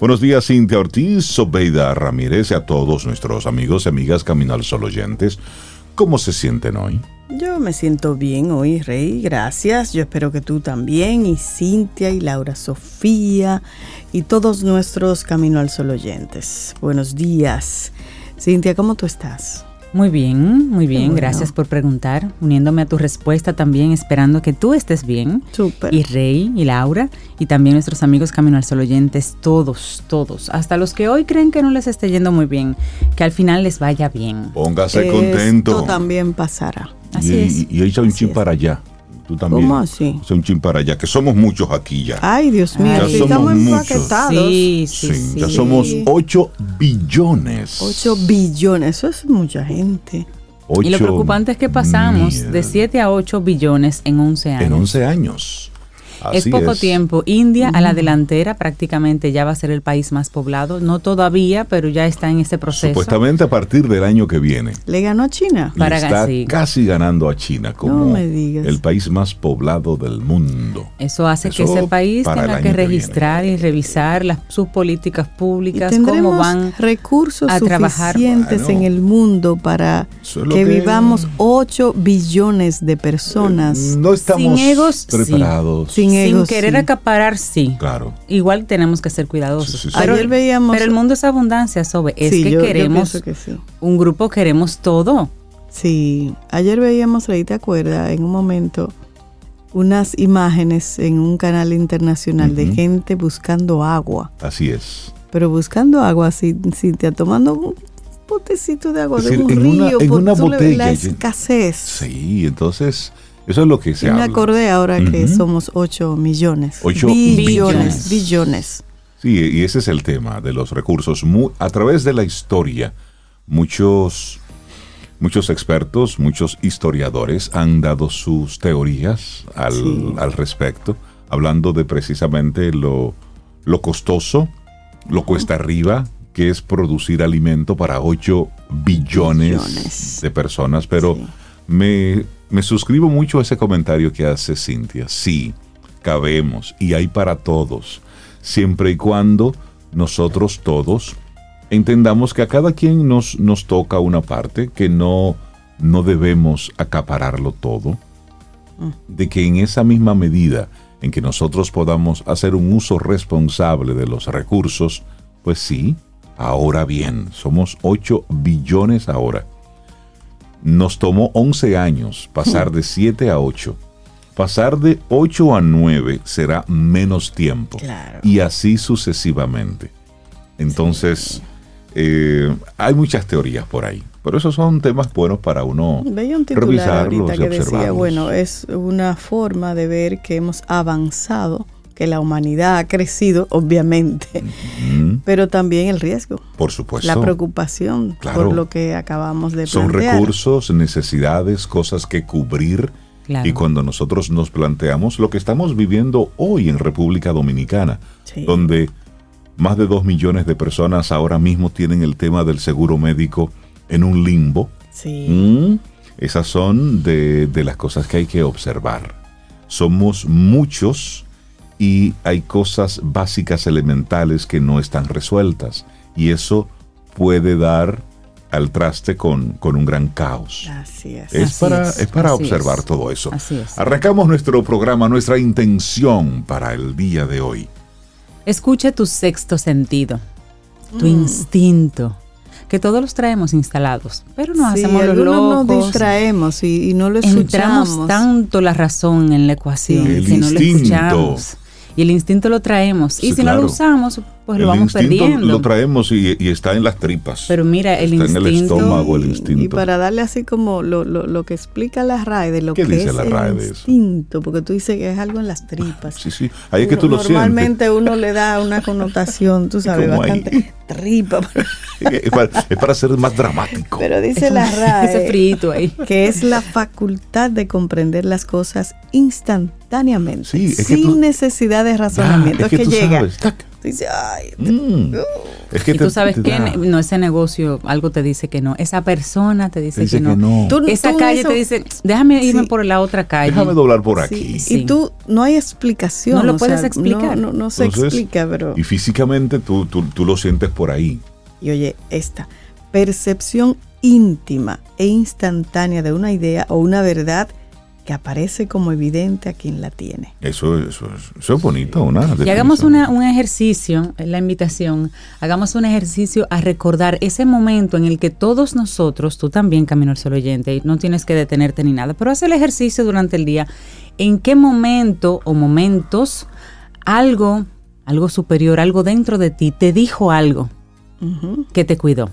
Buenos días, Cintia Ortiz, Sobeida Ramírez y a todos nuestros amigos y amigas Camino al Sol oyentes. ¿Cómo se sienten hoy? Yo me siento bien hoy, Rey, gracias. Yo espero que tú también, y Cintia, y Laura Sofía, y todos nuestros Camino al Sol oyentes. Buenos días. Cintia, ¿cómo tú estás? Muy bien, muy bien. Gracias por preguntar. Uniéndome a tu respuesta también, esperando que tú estés bien. Súper. Y Rey y Laura y también nuestros amigos Camino al Sol oyentes, todos, todos, hasta los que hoy creen que no les esté yendo muy bien, que al final les vaya bien. Póngase contento. Esto también pasará. Así y, es. Y, y echa un chin para allá. Tú también. ¿Cómo así? Echa un chin para allá, que somos muchos aquí ya. Ay, Dios mío, Ya sí, somos estamos muchos. empaquetados. Sí, sí, Sí, sí. ya somos 8 billones. 8 billones, eso es mucha gente. Y lo preocupante es que pasamos mil de 7 a 8 billones en 11 años. En 11 años. Es poco tiempo. India a la delantera prácticamente ya va a ser el país más poblado. No todavía, pero ya está en ese proceso. Supuestamente a partir del año que viene. ¿Le ganó a China? Para está sí. casi ganando a China como No me digas. el país más poblado del mundo. Eso hace que ese país tenga que registrar y revisar las, sus políticas públicas, cómo van recursos a trabajar. suficientes Bueno. en el mundo para es que, que- vivamos 8 billones de personas. No estamos Sin egos, sí. preparados. Sin querer sí. acaparar, sí. Claro. Igual tenemos que ser cuidadosos. Sí, sí, sí. Pero, Ayer veíamos- pero el mundo es abundancia, Sobe. Es Sí, que yo- queremos, pienso que sí. un grupo queremos todo. Sí, ayer veíamos, ahí te acuerdas, en un momento, unas imágenes en un canal internacional de gente buscando agua, Así es. pero buscando agua, Cintia, tomando un potecito de agua Es de decir, un en una- río, en por una tú le ves la botella, ya- escasez. Sí, entonces eso es lo que se Y me habla. acordé ahora que somos 8 millones. Ocho billones. billones. Sí, y ese es el tema de los recursos. A través de la historia, muchos, muchos expertos, muchos historiadores han dado sus teorías al, Sí. al respecto, hablando de precisamente lo, lo costoso, lo cuesta arriba, que es producir alimento para 8 billones, Billones. de personas. Pero Sí. me, me suscribo mucho a ese comentario que hace Cintia. Sí, cabemos y hay para todos, siempre y cuando nosotros todos entendamos que a cada quien nos, nos toca una parte, que no, no debemos acapararlo todo, de que en esa misma medida en que nosotros podamos hacer un uso responsable de los recursos, pues sí, ahora bien, somos 8 billones ahora. Nos tomó 11 años pasar de 7 a 8. Pasar de 8 a 9 será menos tiempo. Claro. Y así sucesivamente. Entonces, eh, hay muchas teorías por ahí. Pero esos son temas buenos para uno Veía un revisarlos ahorita y que decía, observarlos. bueno, es una forma de ver que hemos avanzado, que la humanidad ha crecido, obviamente, Mm, pero también el riesgo, por supuesto. la preocupación Claro. por lo que acabamos de Son plantear. recursos, necesidades, cosas que cubrir. Claro. Y cuando nosotros nos planteamos lo que estamos viviendo hoy en República Dominicana, Sí. donde más de dos millones de personas ahora mismo tienen el tema del seguro médico en un limbo. Sí. Mm, Esas son de, de las cosas que hay que observar. Somos muchos y hay cosas básicas elementales que no están resueltas. Y eso puede dar al traste con, con un gran caos. Así es. Es Así para, es, es para así observar es. todo eso. Así es. Arrancamos nuestro programa, nuestra intención para el día de hoy. Escucha tu sexto sentido, tu Mm. instinto, que todos los traemos instalados, pero nos Sí, hacemos los algunos nos locos. distraemos y, y no lo Entramos escuchamos. tanto la razón en la ecuación. El que no lo instinto. escuchamos. Y el instinto lo traemos. Sí, y si no lo usamos, pues lo el vamos instinto perdiendo. lo traemos y, y está en las tripas. Pero mira, el Está en el instinto- estómago, el Y- instinto. Y para darle así como lo, lo, lo que explica la RAE de lo ¿Qué que dice es la el RAE de eso? instinto, porque tú dices que es algo en las tripas. Sí, sí. Ahí es que tú lo sientes. Normalmente uno le da una connotación, tú sabes, Como ahí. bastante tripa. Es para, es para ser más dramático. Pero dice la RAE Ese frito ahí. que es la facultad de comprender las cosas instantáneeamente, Sí, es que sin tú- necesidad de Ya, razonamiento. es que, tú llega. sabes, tac, dices, ay, Mm. Es que y te- tú sabes te que da- no ese negocio, algo te dice que no. Esa persona te dice, te dice que, no. que no. Tú- Esa tú calle eso- te dice, déjame irme Sí. por la otra calle. Déjame doblar por Sí, aquí. Sí. Y tú, no hay explicación. No lo puedes sea, explicar. No, no, no se Entonces, explica, pero... Y físicamente tú, tú, tú lo sientes por ahí. Y oye, esta percepción íntima e instantánea de una idea o una verdad que aparece como evidente a quien la tiene. Eso, eso, es- eso es bonito, una Y hagamos una, un ejercicio, la invitación, hagamos un ejercicio a recordar ese momento en el que todos nosotros, tú también, Camino al Sol Oyente, y no tienes que detenerte ni nada, pero haz el ejercicio durante el día, en qué momento o momentos algo, algo superior, algo dentro de ti, te dijo algo que te cuidó.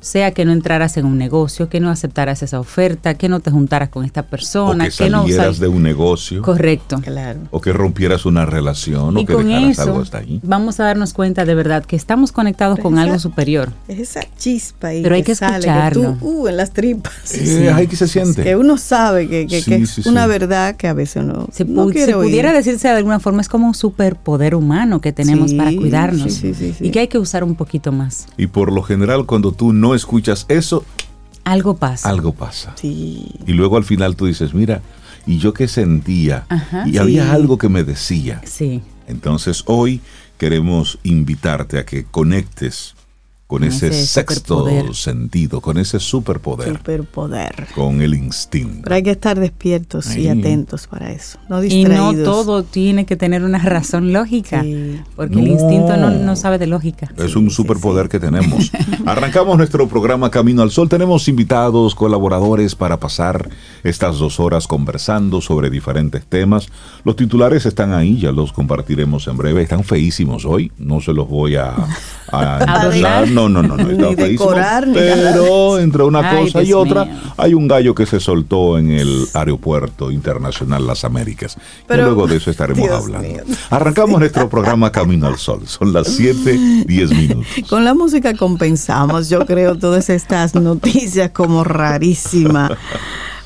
Sea que no entraras en un negocio, que no aceptaras esa oferta, que no te juntaras con esta O persona, que no salieras sal- de un negocio. Correcto. Claro. O que rompieras una relación. O Y que con dejaras eso algo hasta ahí. vamos a darnos cuenta de verdad que estamos conectados con Esa- algo superior. Es esa chispa ahí Pero hay que sale, escucharlo. tú, uh, en las tripas. Eh, ay, que se siente. Que uno sabe que, que- Sí, que es sí, una sí. verdad que a veces no, Si, no pu- quiere si oír. pudiera decirse de alguna forma, es como un superpoder humano que tenemos Sí, para cuidarnos sí, sí, sí, sí. y que hay que usar un poquito más. Y por lo general, cuando tú no escuchas eso, Algo pasa. algo pasa. Sí. Y luego al final tú dices, mira, y yo que sentía, Ajá. y Sí. había algo que me decía. Sí. Entonces hoy queremos invitarte a que conectes con ese, ese sexto superpoder. sentido, con ese superpoder, Superpoder. con el instinto. Pero hay que estar despiertos y atentos para eso. No Y distraídos. no todo tiene que tener una razón lógica, Sí. porque el instinto no, no sabe de lógica. Es Sí, un superpoder sí. que tenemos. Arrancamos nuestro programa Camino al Sol. Tenemos invitados, colaboradores para pasar estas dos horas conversando sobre diferentes temas. Los titulares están ahí, ya los compartiremos en breve. Están feísimos hoy, no se los voy a, a Adornar. No, no, no, no. Ni decorar, ni nada. pero entre una Ay, cosa y otra, mío. hay un gallo que se soltó en el aeropuerto internacional Las Américas. Pero- y luego de eso estaremos Dios hablando. mío. Arrancamos nuestro programa Camino al Sol. Son las 7, 10 minutos. Con la música compensamos, yo creo, todas estas noticias como rarísimas.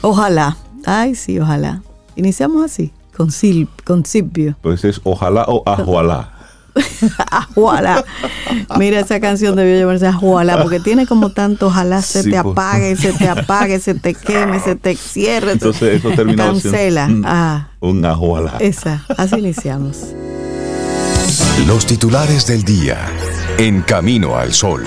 Ojalá. Ay, sí, ojalá. Iniciamos así, con, sil, con Silvio. Pues es ojalá o ajualá. Ajuala. Mira, esa canción debió llamarse Ajuala, porque tiene como tanto ojalá se Sí, te pues. apague, se te apague, se te queme, se te cierre. Entonces eso termina Cancela. un- Ah, un ajualá. esa. Así iniciamos. Los titulares del día. En Camino al Sol.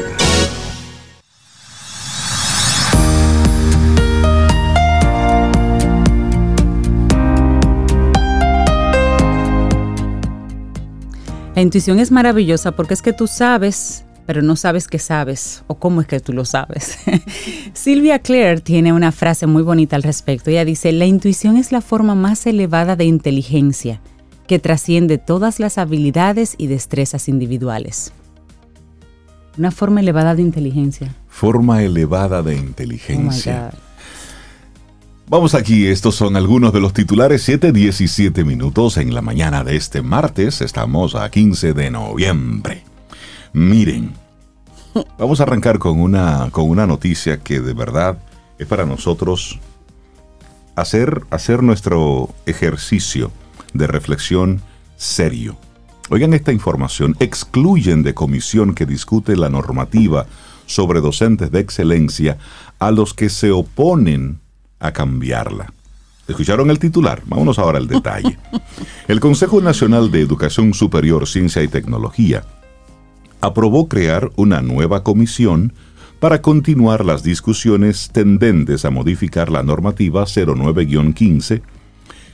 La intuición es maravillosa porque es que tú sabes, pero no sabes que sabes o cómo es que tú lo sabes. Silvia Clare tiene una frase muy bonita al respecto. Ella dice, la intuición es la forma más elevada de inteligencia que trasciende todas las habilidades y destrezas individuales. Una forma elevada de inteligencia. Forma elevada de Oh inteligencia. God. Vamos aquí, estos son algunos de los titulares 7, 17 minutos en la mañana de este martes. Estamos a 15 de noviembre. Miren, vamos a arrancar con una, con una noticia que de verdad es para nosotros hacer, hacer nuestro ejercicio de reflexión serio. Oigan esta información, excluyen de comisión que discute la normativa sobre docentes de excelencia a los que se oponen a cambiarla. ¿Escucharon el titular? Vámonos ahora al detalle. El Consejo Nacional de Educación Superior, Ciencia y Tecnología aprobó crear una nueva comisión para continuar las discusiones tendentes a modificar la normativa 09-15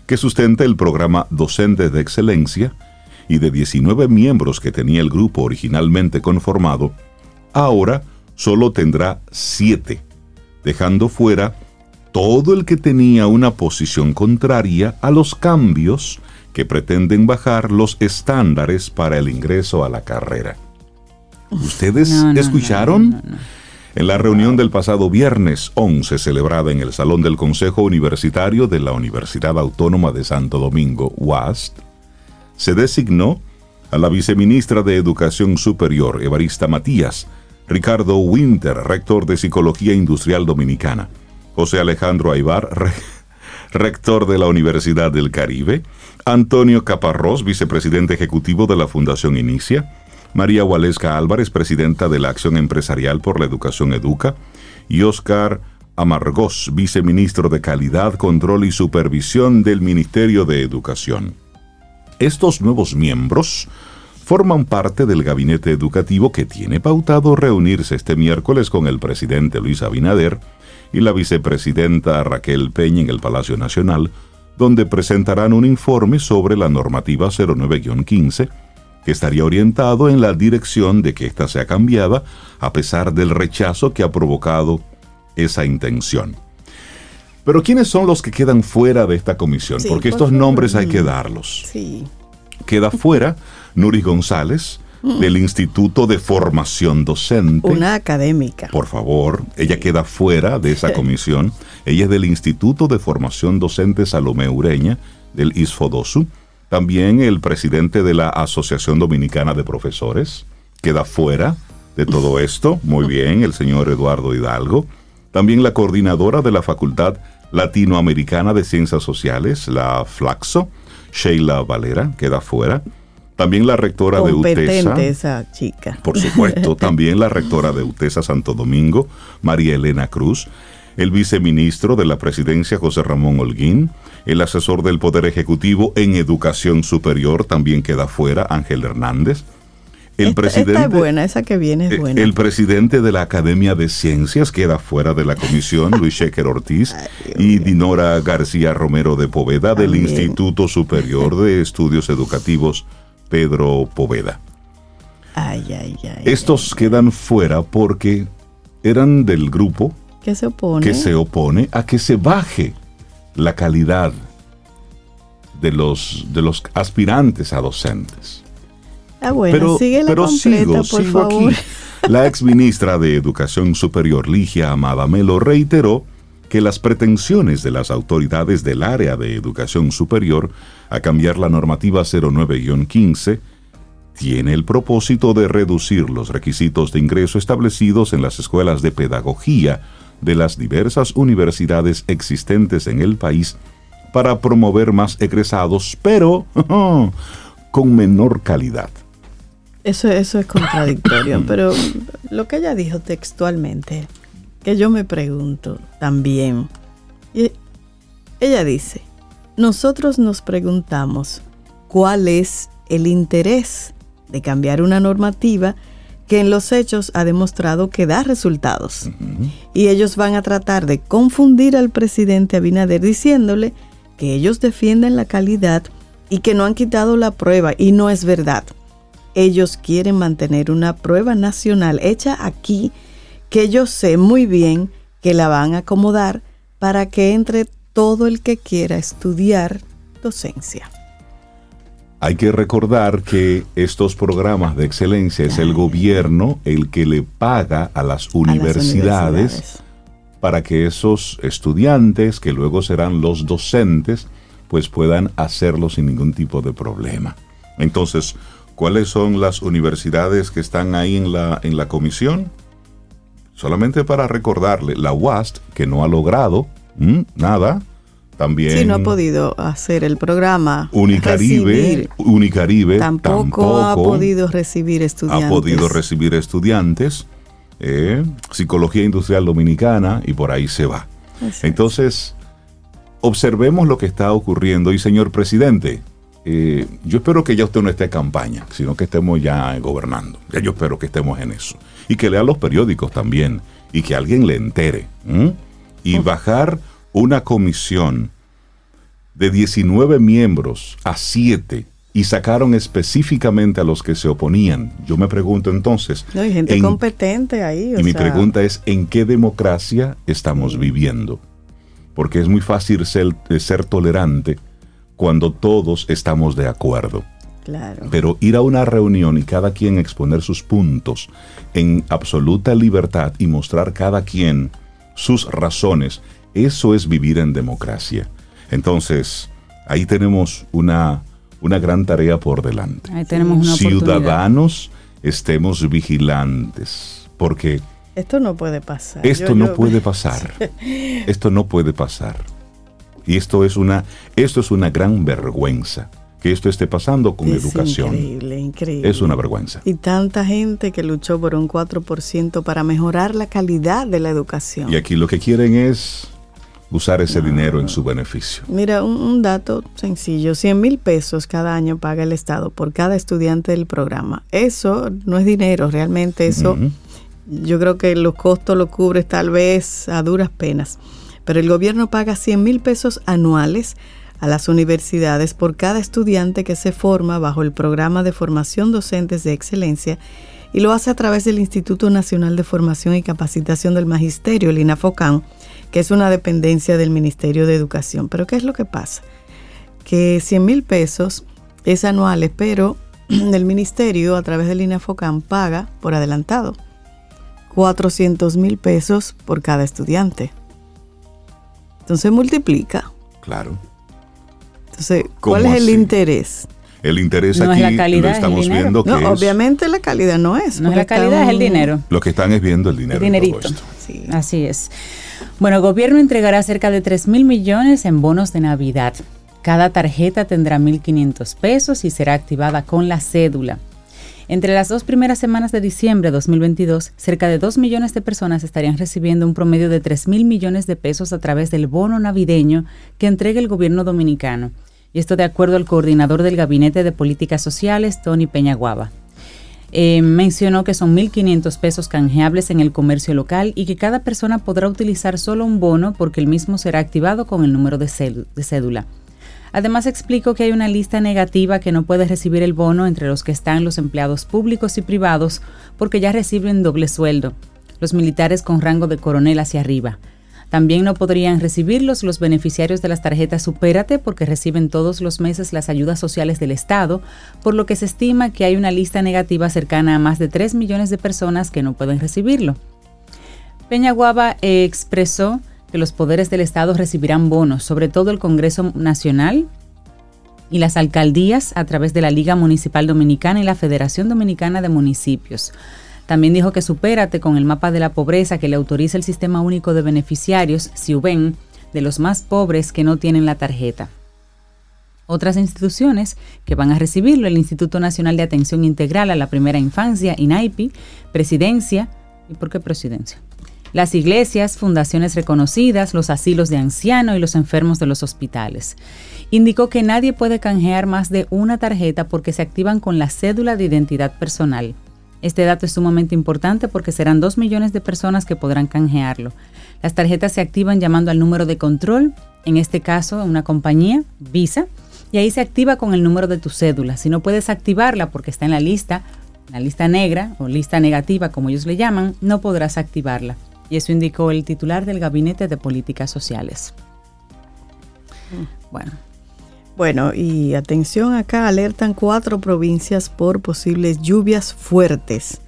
que sustenta el programa Docentes de Excelencia y de 19 miembros que tenía el grupo originalmente conformado, ahora solo tendrá 7, dejando fuera todo el que tenía una posición contraria a los cambios que pretenden bajar los estándares para el ingreso a la carrera. ¿Ustedes No, no, escucharon? no. En la reunión del pasado viernes 11, celebrada en el Salón del Consejo Universitario de la Universidad Autónoma de Santo Domingo, UAST, se designó a la viceministra de Educación Superior, Evarista Matías, Ricardo Winter, rector de Psicología Industrial Dominicana, José Alejandro Aibar, re- rector de la Universidad del Caribe, Antonio Caparrós, vicepresidente ejecutivo de la Fundación Inicia, María Waleska Álvarez, presidenta de la Acción Empresarial por la Educación Educa, y Oscar Amargós, viceministro de Calidad, Control y Supervisión del Ministerio de Educación. Estos nuevos miembros forman parte del gabinete educativo que tiene pautado reunirse este miércoles con el presidente Luis Abinader y la vicepresidenta Raquel Peña en el Palacio Nacional, donde presentarán un informe sobre la normativa 09-15, que estaría orientado en la dirección de que ésta sea cambiada, a pesar del rechazo que ha provocado esa intención. Pero ¿quiénes son los que quedan fuera de esta comisión? Sí, Porque por estos nombres hay que darlos. Sí. Queda fuera Nuri González, del Instituto de Formación Docente. Una académica. Por favor, ella queda fuera de esa comisión. Ella es del Instituto de Formación Docente Salomé Ureña, del ISFODOSU. También el presidente de la Asociación Dominicana de Profesores queda fuera de todo esto. Muy bien, el señor Eduardo Hidalgo. También la coordinadora de la Facultad Latinoamericana de Ciencias Sociales, la FLAXO, Sheila Valera, queda fuera. También la rectora de UTESA. Esa chica. Por supuesto, también la rectora de UTESA Santo Domingo, María Elena Cruz, el viceministro de la presidencia José Ramón Holguín, el asesor del Poder Ejecutivo en Educación Superior también queda fuera, Ángel Hernández. El esta, presidente, esta es buena, esa que viene es eh, buena. el presidente de la Academia de Ciencias queda fuera de la comisión, Luis Sheker Ortiz, y Dinora García Romero de Poveda del También. Instituto Superior de Estudios Educativos, Pedro Poveda. Ay, ay, ay. Estos quedan fuera porque eran del grupo ¿Qué se opone? que se opone a que se baje la calidad de los, de los aspirantes a docentes. Ah, bueno, síguela pero completa, sigo, por sigo favor. aquí. La exministra de Educación Superior, Ligia Amada Melo, reiteró que las pretensiones de las autoridades del área de educación superior a cambiar la normativa 09-15 tiene el propósito de reducir los requisitos de ingreso establecidos en las escuelas de pedagogía de las diversas universidades existentes en el país para promover más egresados, pero con menor calidad. Eso, eso es contradictorio, pero lo que ella dijo textualmente, que yo me pregunto también, y ella dice, nosotros nos preguntamos cuál es el interés de cambiar una normativa que en los hechos ha demostrado que da resultados. Y ellos van a tratar de confundir al presidente Abinader diciéndole que ellos defienden la calidad y que no han quitado la prueba, y no es verdad. Ellos quieren mantener una prueba nacional hecha aquí que yo sé muy bien que la van a acomodar para que entre todo el que quiera estudiar docencia. Hay que recordar que estos programas de excelencia es el gobierno el que le paga a las A las universidades, para que esos estudiantes, que luego serán los docentes, pues puedan hacerlo sin ningún tipo de problema. Entonces, ¿cuáles son las universidades que están ahí en la, en la comisión? Solamente para recordarle, la UAST, que no ha logrado ¿m? nada, también Si no ha podido hacer el programa, Unicaribe, recibir, Unicaribe tampoco, ha podido recibir estudiantes. ha podido recibir estudiantes, eh, psicología industrial dominicana y por ahí se va. Entonces, observemos lo que está ocurriendo y señor presidente, eh, yo espero que ya usted no esté en campaña, sino que estemos ya gobernando. Ya yo espero que estemos en eso. Y que lea los periódicos también y que alguien le entere. ¿m? Y bajar una comisión de 19 miembros a 7 y sacaron específicamente a los que se oponían. Yo me pregunto entonces, No, hay gente ¿en competente ahí. o y mi sea, pregunta es, ¿en qué democracia estamos viviendo? Porque es muy fácil ser, ser tolerante cuando todos estamos de acuerdo. Claro. Pero ir a una reunión y cada quien exponer sus puntos en absoluta libertad y mostrar cada quien sus razones, eso es vivir en democracia. Entonces, ahí tenemos una, una gran tarea por delante. Ahí tenemos una oportunidad. Ciudadanos, estemos vigilantes, porque Esto no puede pasar. esto Yo- no yo- puede pasar. Esto no puede pasar. Y esto es una, esto es una gran vergüenza que esto esté pasando con Es educación. Increíble, increíble. Es una vergüenza. Y tanta gente que luchó por un 4% para mejorar la calidad de la educación. Y aquí lo que quieren es usar ese dinero en su beneficio. Mira, un, un dato sencillo, 100 mil pesos cada año paga el Estado por cada estudiante del programa. Eso no es dinero, realmente eso yo creo que los costos lo cubre tal vez a duras penas. Pero el gobierno paga 100 mil pesos anuales a las universidades por cada estudiante que se forma bajo el programa de formación docentes de excelencia y lo hace a través del Instituto Nacional de Formación y Capacitación del Magisterio, el INAFOCAN, que es una dependencia del Ministerio de Educación. Pero ¿qué es lo que pasa? Que 100 mil pesos es anuales, pero el ministerio a través del INAFOCAN paga por adelantado 400 mil pesos por cada estudiante. Entonces multiplica. Claro. Entonces, ¿Cómo ¿cuál es el así? interés? El interés No es aquí la calidad, lo es el estamos viendo que No, es obviamente la calidad no es. No es la calidad, es el dinero. lo que están es viendo el dinero. El dinerito. esto. Sí. Así es. Bueno, el gobierno entregará cerca de 3 mil millones en bonos de Navidad. Cada tarjeta tendrá 1.500 pesos y será activada con la cédula. Entre las dos primeras semanas de diciembre de 2022, cerca de 2 millones de personas estarían recibiendo un promedio de 3 mil millones de pesos a través del bono navideño que entrega el gobierno dominicano. Y esto de acuerdo al coordinador del Gabinete de Políticas Sociales, Tony Peñaguaba. Eh, mencionó que son 1.500 pesos canjeables en el comercio local y que cada persona podrá utilizar solo un bono porque el mismo será activado con el número de, de cédula. Además explicó que hay una lista negativa que no puede recibir el bono entre los que están los empleados públicos y privados porque ya reciben doble sueldo, los militares con rango de coronel hacia arriba. También no podrían recibirlos los beneficiarios de las tarjetas Supérate porque reciben todos los meses las ayudas sociales del Estado, por lo que se estima que hay una lista negativa cercana a más de 3 millones de personas que no pueden recibirlo. Peñaguaba expresó que los poderes del Estado recibirán bonos, sobre todo el Congreso Nacional y las alcaldías a través de la Liga Municipal Dominicana y la Federación Dominicana de Municipios. También dijo que supérate con el mapa de la pobreza que le autoriza el Sistema Único de Beneficiarios, SIUBEN, de los más pobres que no tienen la tarjeta. Otras instituciones que van a recibirlo, el Instituto Nacional de Atención Integral a la Primera Infancia, INAIPI, Presidencia, ¿y por qué Presidencia? Las iglesias, fundaciones reconocidas, los asilos de ancianos y los enfermos de los hospitales. Indicó que nadie puede canjear más de una tarjeta porque se activan con la cédula de identidad personal. Este dato es sumamente importante porque serán 2 millones de personas que podrán canjearlo. Las tarjetas se activan llamando al número de control, en este caso una compañía, Visa, y ahí se activa con el número de tu cédula. Si no puedes activarla porque está en la lista, la lista negra o lista negativa como ellos le llaman, no podrás activarla. Y eso indicó el titular del Gabinete de Políticas Sociales. Bueno, Bueno, y atención acá, alertan cuatro provincias por posibles lluvias fuertes.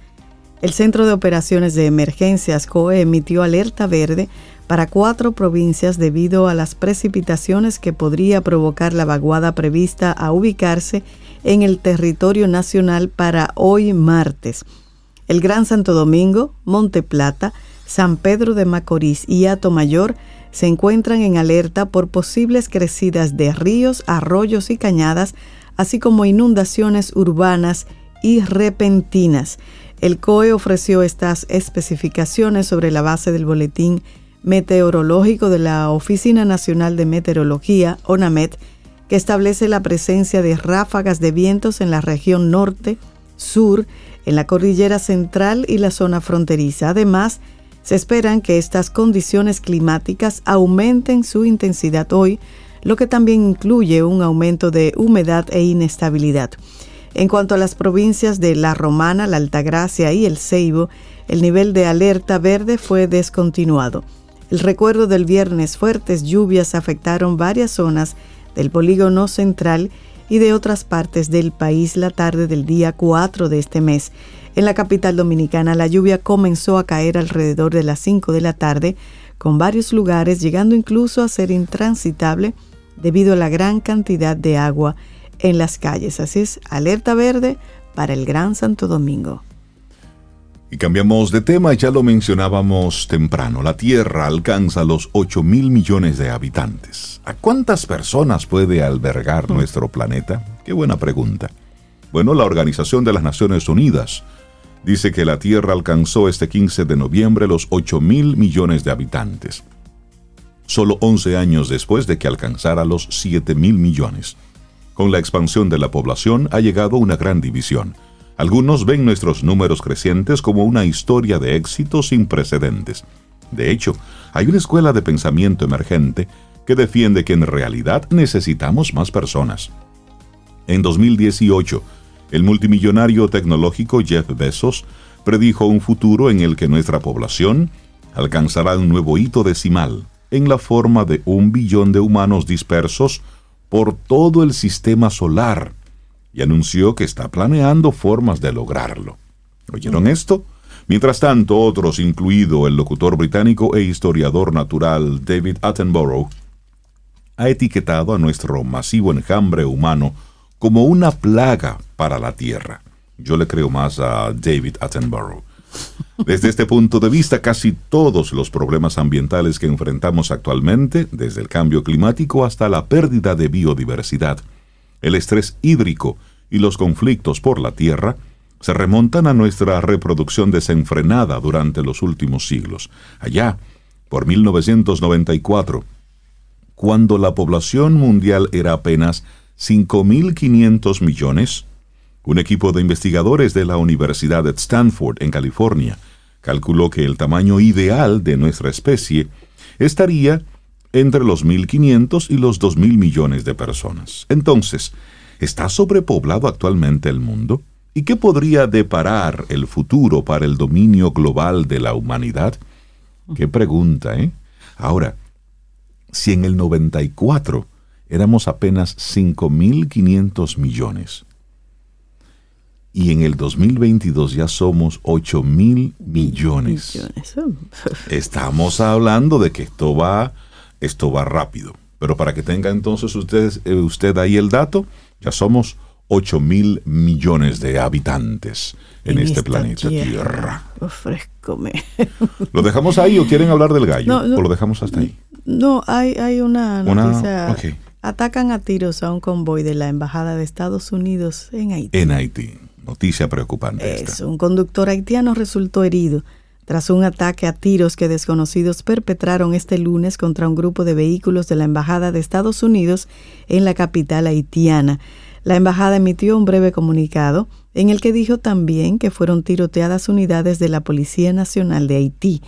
El Centro de Operaciones de Emergencias COE emitió alerta verde para cuatro provincias debido a las precipitaciones que podría provocar la vaguada prevista a ubicarse en el territorio nacional para hoy martes. El Gran Santo Domingo, Monte Plata, San Pedro de Macorís y Mayor se encuentran en alerta por posibles crecidas de ríos, arroyos y cañadas, así como inundaciones urbanas y repentinas. El COE ofreció estas especificaciones sobre la base del boletín meteorológico de la Oficina Nacional de Meteorología, ONAMET, que establece la presencia de ráfagas de vientos en la región norte, sur, en la cordillera central y la zona fronteriza. Además, se esperan que estas condiciones climáticas aumenten su intensidad hoy, lo que también incluye un aumento de humedad e inestabilidad. En cuanto a las provincias de La Romana, La Altagracia y El Ceibo, el nivel de alerta verde fue descontinuado. El recuerdo del viernes fuertes lluvias afectaron varias zonas del polígono central y de otras partes del país la tarde del día 4 de este mes. En la capital dominicana la lluvia comenzó a caer alrededor de las 5 de la tarde, con varios lugares llegando incluso a ser intransitable debido a la gran cantidad de agua en las calles. Así es, alerta verde para el Gran Santo Domingo. Y cambiamos de tema, ya lo mencionábamos temprano, la Tierra alcanza los 8 mil millones de habitantes. ¿A cuántas personas puede albergar nuestro planeta? Qué buena pregunta. Bueno, la Organización de las Naciones Unidas dice que la Tierra alcanzó este 15 de noviembre los 8 mil millones de habitantes, solo 11 años después de que alcanzara los 7 mil millones. Con la expansión de la población ha llegado una gran división algunos ven nuestros números crecientes como una historia de éxito sin precedentes. De hecho, hay una escuela de pensamiento emergente que defiende que en realidad necesitamos más personas. En 2018, el multimillonario tecnológico Jeff Bezos predijo un futuro en el que nuestra población alcanzará un nuevo hito decimal, en la forma de un billón de humanos dispersos por todo el sistema solar y anunció que está planeando formas de lograrlo. ¿Oyeron esto? Mientras tanto, otros, incluido el locutor británico e historiador natural David Attenborough, ha etiquetado a nuestro masivo enjambre humano como una plaga para la Tierra. Yo le creo más a David Attenborough. Desde este punto de vista, casi todos los problemas ambientales que enfrentamos actualmente, desde el cambio climático hasta la pérdida de biodiversidad, el estrés hídrico y los conflictos por la tierra se remontan a nuestra reproducción desenfrenada durante los últimos siglos. Allá, por 1994, cuando la población mundial era apenas 5.500 millones, un equipo de investigadores de la Universidad de Stanford, en California, calculó que el tamaño ideal de nuestra especie estaría entre los 1.500 y los 2.000 millones de personas. Entonces, ¿está sobrepoblado actualmente el mundo? ¿Y qué podría deparar el futuro para el dominio global de la humanidad? Qué pregunta, ¿eh? Ahora, si en el 94 éramos apenas 5.500 millones y en el 2022 ya somos 8.000 millones, estamos hablando de que esto va esto va rápido. Pero para que tenga entonces ustedes, eh, usted ahí el dato, ya somos 8 mil millones de habitantes en, este planeta Tierra. ¿Lo dejamos ahí o quieren hablar del gallo? ¿O lo dejamos hasta ahí? No, hay, hay una noticia. Atacan a tiros a un convoy de la Embajada de Estados Unidos en Haití. En Haití. Noticia preocupante. Es, un conductor haitiano resultó herido tras un ataque a tiros que desconocidos perpetraron este lunes contra un grupo de vehículos de la Embajada de Estados Unidos en la capital haitiana. La embajada emitió un breve comunicado en el que dijo también que fueron tiroteadas unidades de la Policía Nacional de Haití.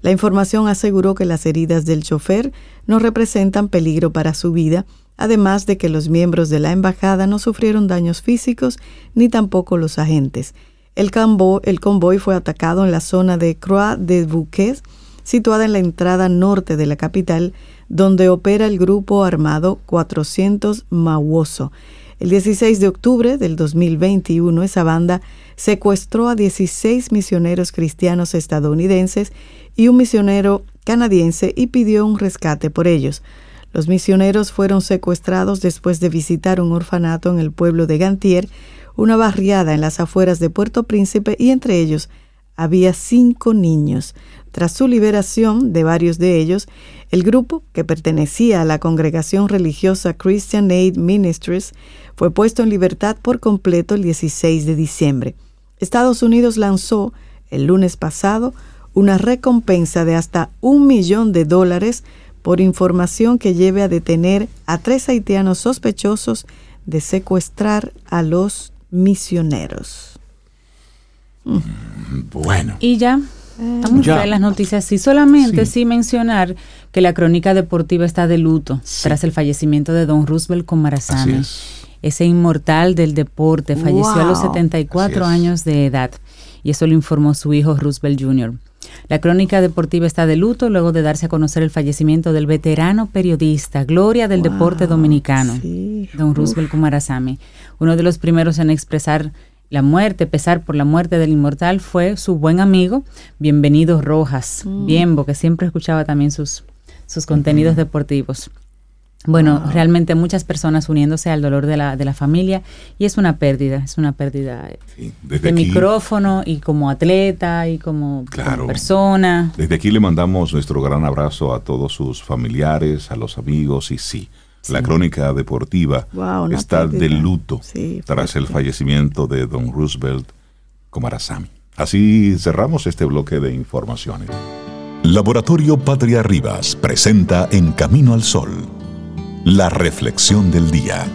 La información aseguró que las heridas del chofer no representan peligro para su vida, además de que los miembros de la embajada no sufrieron daños físicos ni tampoco los agentes. El, convoy, fue atacado en la zona de Croix de Bouquet, situada en la entrada norte de la capital, donde opera el grupo armado 400 Mauoso. El 16 de octubre del 2021, esa banda secuestró a 16 misioneros cristianos estadounidenses y un misionero canadiense y pidió un rescate por ellos. Los misioneros fueron secuestrados después de visitar un orfanato en el pueblo de Gantier, una barriada en las afueras de Puerto Príncipe y entre ellos había cinco niños. Tras su liberación de varios de ellos, el grupo, que pertenecía a la congregación religiosa Christian Aid Ministries, fue puesto en libertad por completo el 16 de diciembre. Estados Unidos lanzó el lunes pasado una recompensa de hasta un millón de dólares por información que lleve a detener a tres haitianos sospechosos de secuestrar a los misioneros. Mm. Bueno. Y ya. Estamos en las noticias. Sí, solamente sí. mencionar que la crónica deportiva está de luto tras el fallecimiento de don Roosevelt Comarazame. Ese inmortal del deporte falleció a los 74 años de edad y eso lo informó su hijo Roosevelt Jr. La crónica deportiva está de luto luego de darse a conocer el fallecimiento del veterano periodista, gloria del deporte dominicano, don Roosevelt Kumarasamy. Uno de los primeros en expresar la muerte, pesar por la muerte del inmortal, fue su buen amigo, Bienvenido Rojas, mm. Bienbo, que siempre escuchaba también sus, sus contenidos deportivos. Bueno, realmente muchas personas uniéndose al dolor de la, de la familia y es una pérdida, es una pérdida de micrófono y como atleta y como, persona. Desde aquí le mandamos nuestro gran abrazo a todos sus familiares, a los amigos y sí, la crónica deportiva está de luto tras el fallecimiento de don Roosevelt Comarazami. Así cerramos este bloque de informaciones. Laboratorio Patria Rivas presenta En Camino al Sol la reflexión del día.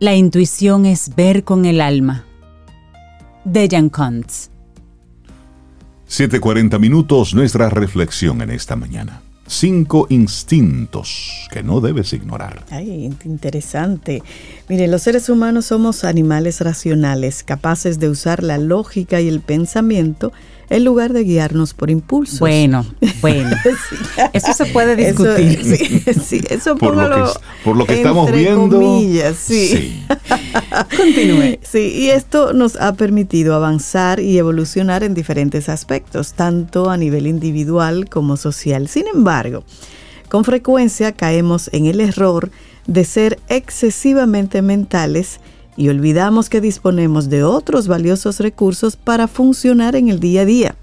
La intuición es ver con el alma. Dejan Kuntz. 7.40 minutos, nuestra reflexión en esta mañana cinco instintos que no debes ignorar. Ay, interesante. Mire, los seres humanos somos animales racionales, capaces de usar la lógica y el pensamiento en lugar de guiarnos por impulsos. Bueno, bueno. eso se puede discutir. Eso, sí, eso por, lo que, por lo que estamos viendo. Comillas, sí. Continúe. Sí, y esto nos ha permitido avanzar y evolucionar en diferentes aspectos, tanto a nivel individual como social. Sin embargo, con frecuencia caemos en el error de ser excesivamente mentales y olvidamos que disponemos de otros valiosos recursos para funcionar en el día a día.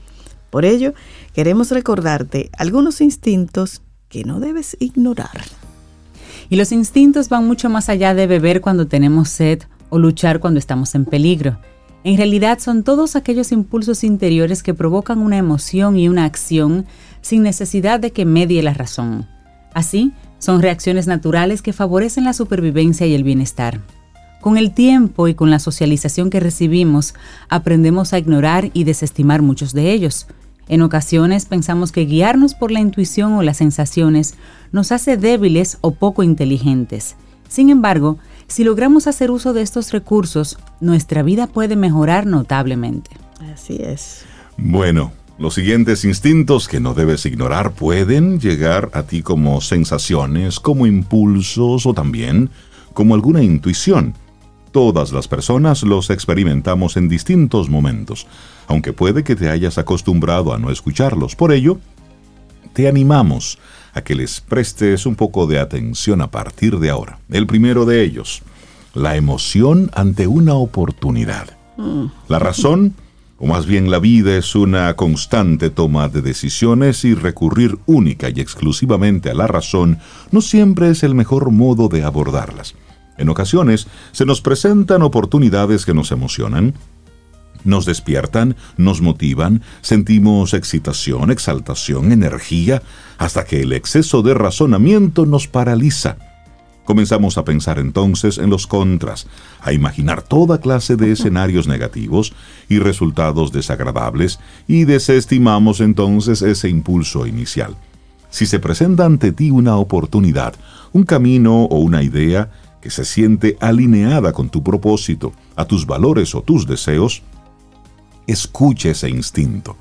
Por ello, queremos recordarte algunos instintos que no debes ignorar. Y los instintos van mucho más allá de beber cuando tenemos sed o luchar cuando estamos en peligro. En realidad son todos aquellos impulsos interiores que provocan una emoción y una acción sin necesidad de que medie la razón. Así, son reacciones naturales que favorecen la supervivencia y el bienestar. Con el tiempo y con la socialización que recibimos, aprendemos a ignorar y desestimar muchos de ellos. En ocasiones pensamos que guiarnos por la intuición o las sensaciones nos hace débiles o poco inteligentes. Sin embargo, si logramos hacer uso de estos recursos, nuestra vida puede mejorar notablemente. Así es. Bueno, los siguientes instintos que no debes ignorar pueden llegar a ti como sensaciones, como impulsos o también como alguna intuición. Todas las personas los experimentamos en distintos momentos, aunque puede que te hayas acostumbrado a no escucharlos. Por ello, te animamos a que les prestes un poco de atención a partir de ahora. El primero de ellos, la emoción ante una oportunidad. Mm. La razón, o más bien la vida, es una constante toma de decisiones y recurrir única y exclusivamente a la razón no siempre es el mejor modo de abordarlas. En ocasiones se nos presentan oportunidades que nos emocionan, nos despiertan, nos motivan, sentimos excitación, exaltación, energía, hasta que el exceso de razonamiento nos paraliza. Comenzamos a pensar entonces en los contras, a imaginar toda clase de escenarios negativos y resultados desagradables y desestimamos entonces ese impulso inicial. Si se presenta ante ti una oportunidad, un camino o una idea, que se siente alineada con tu propósito, a tus valores o tus deseos, escuche ese instinto.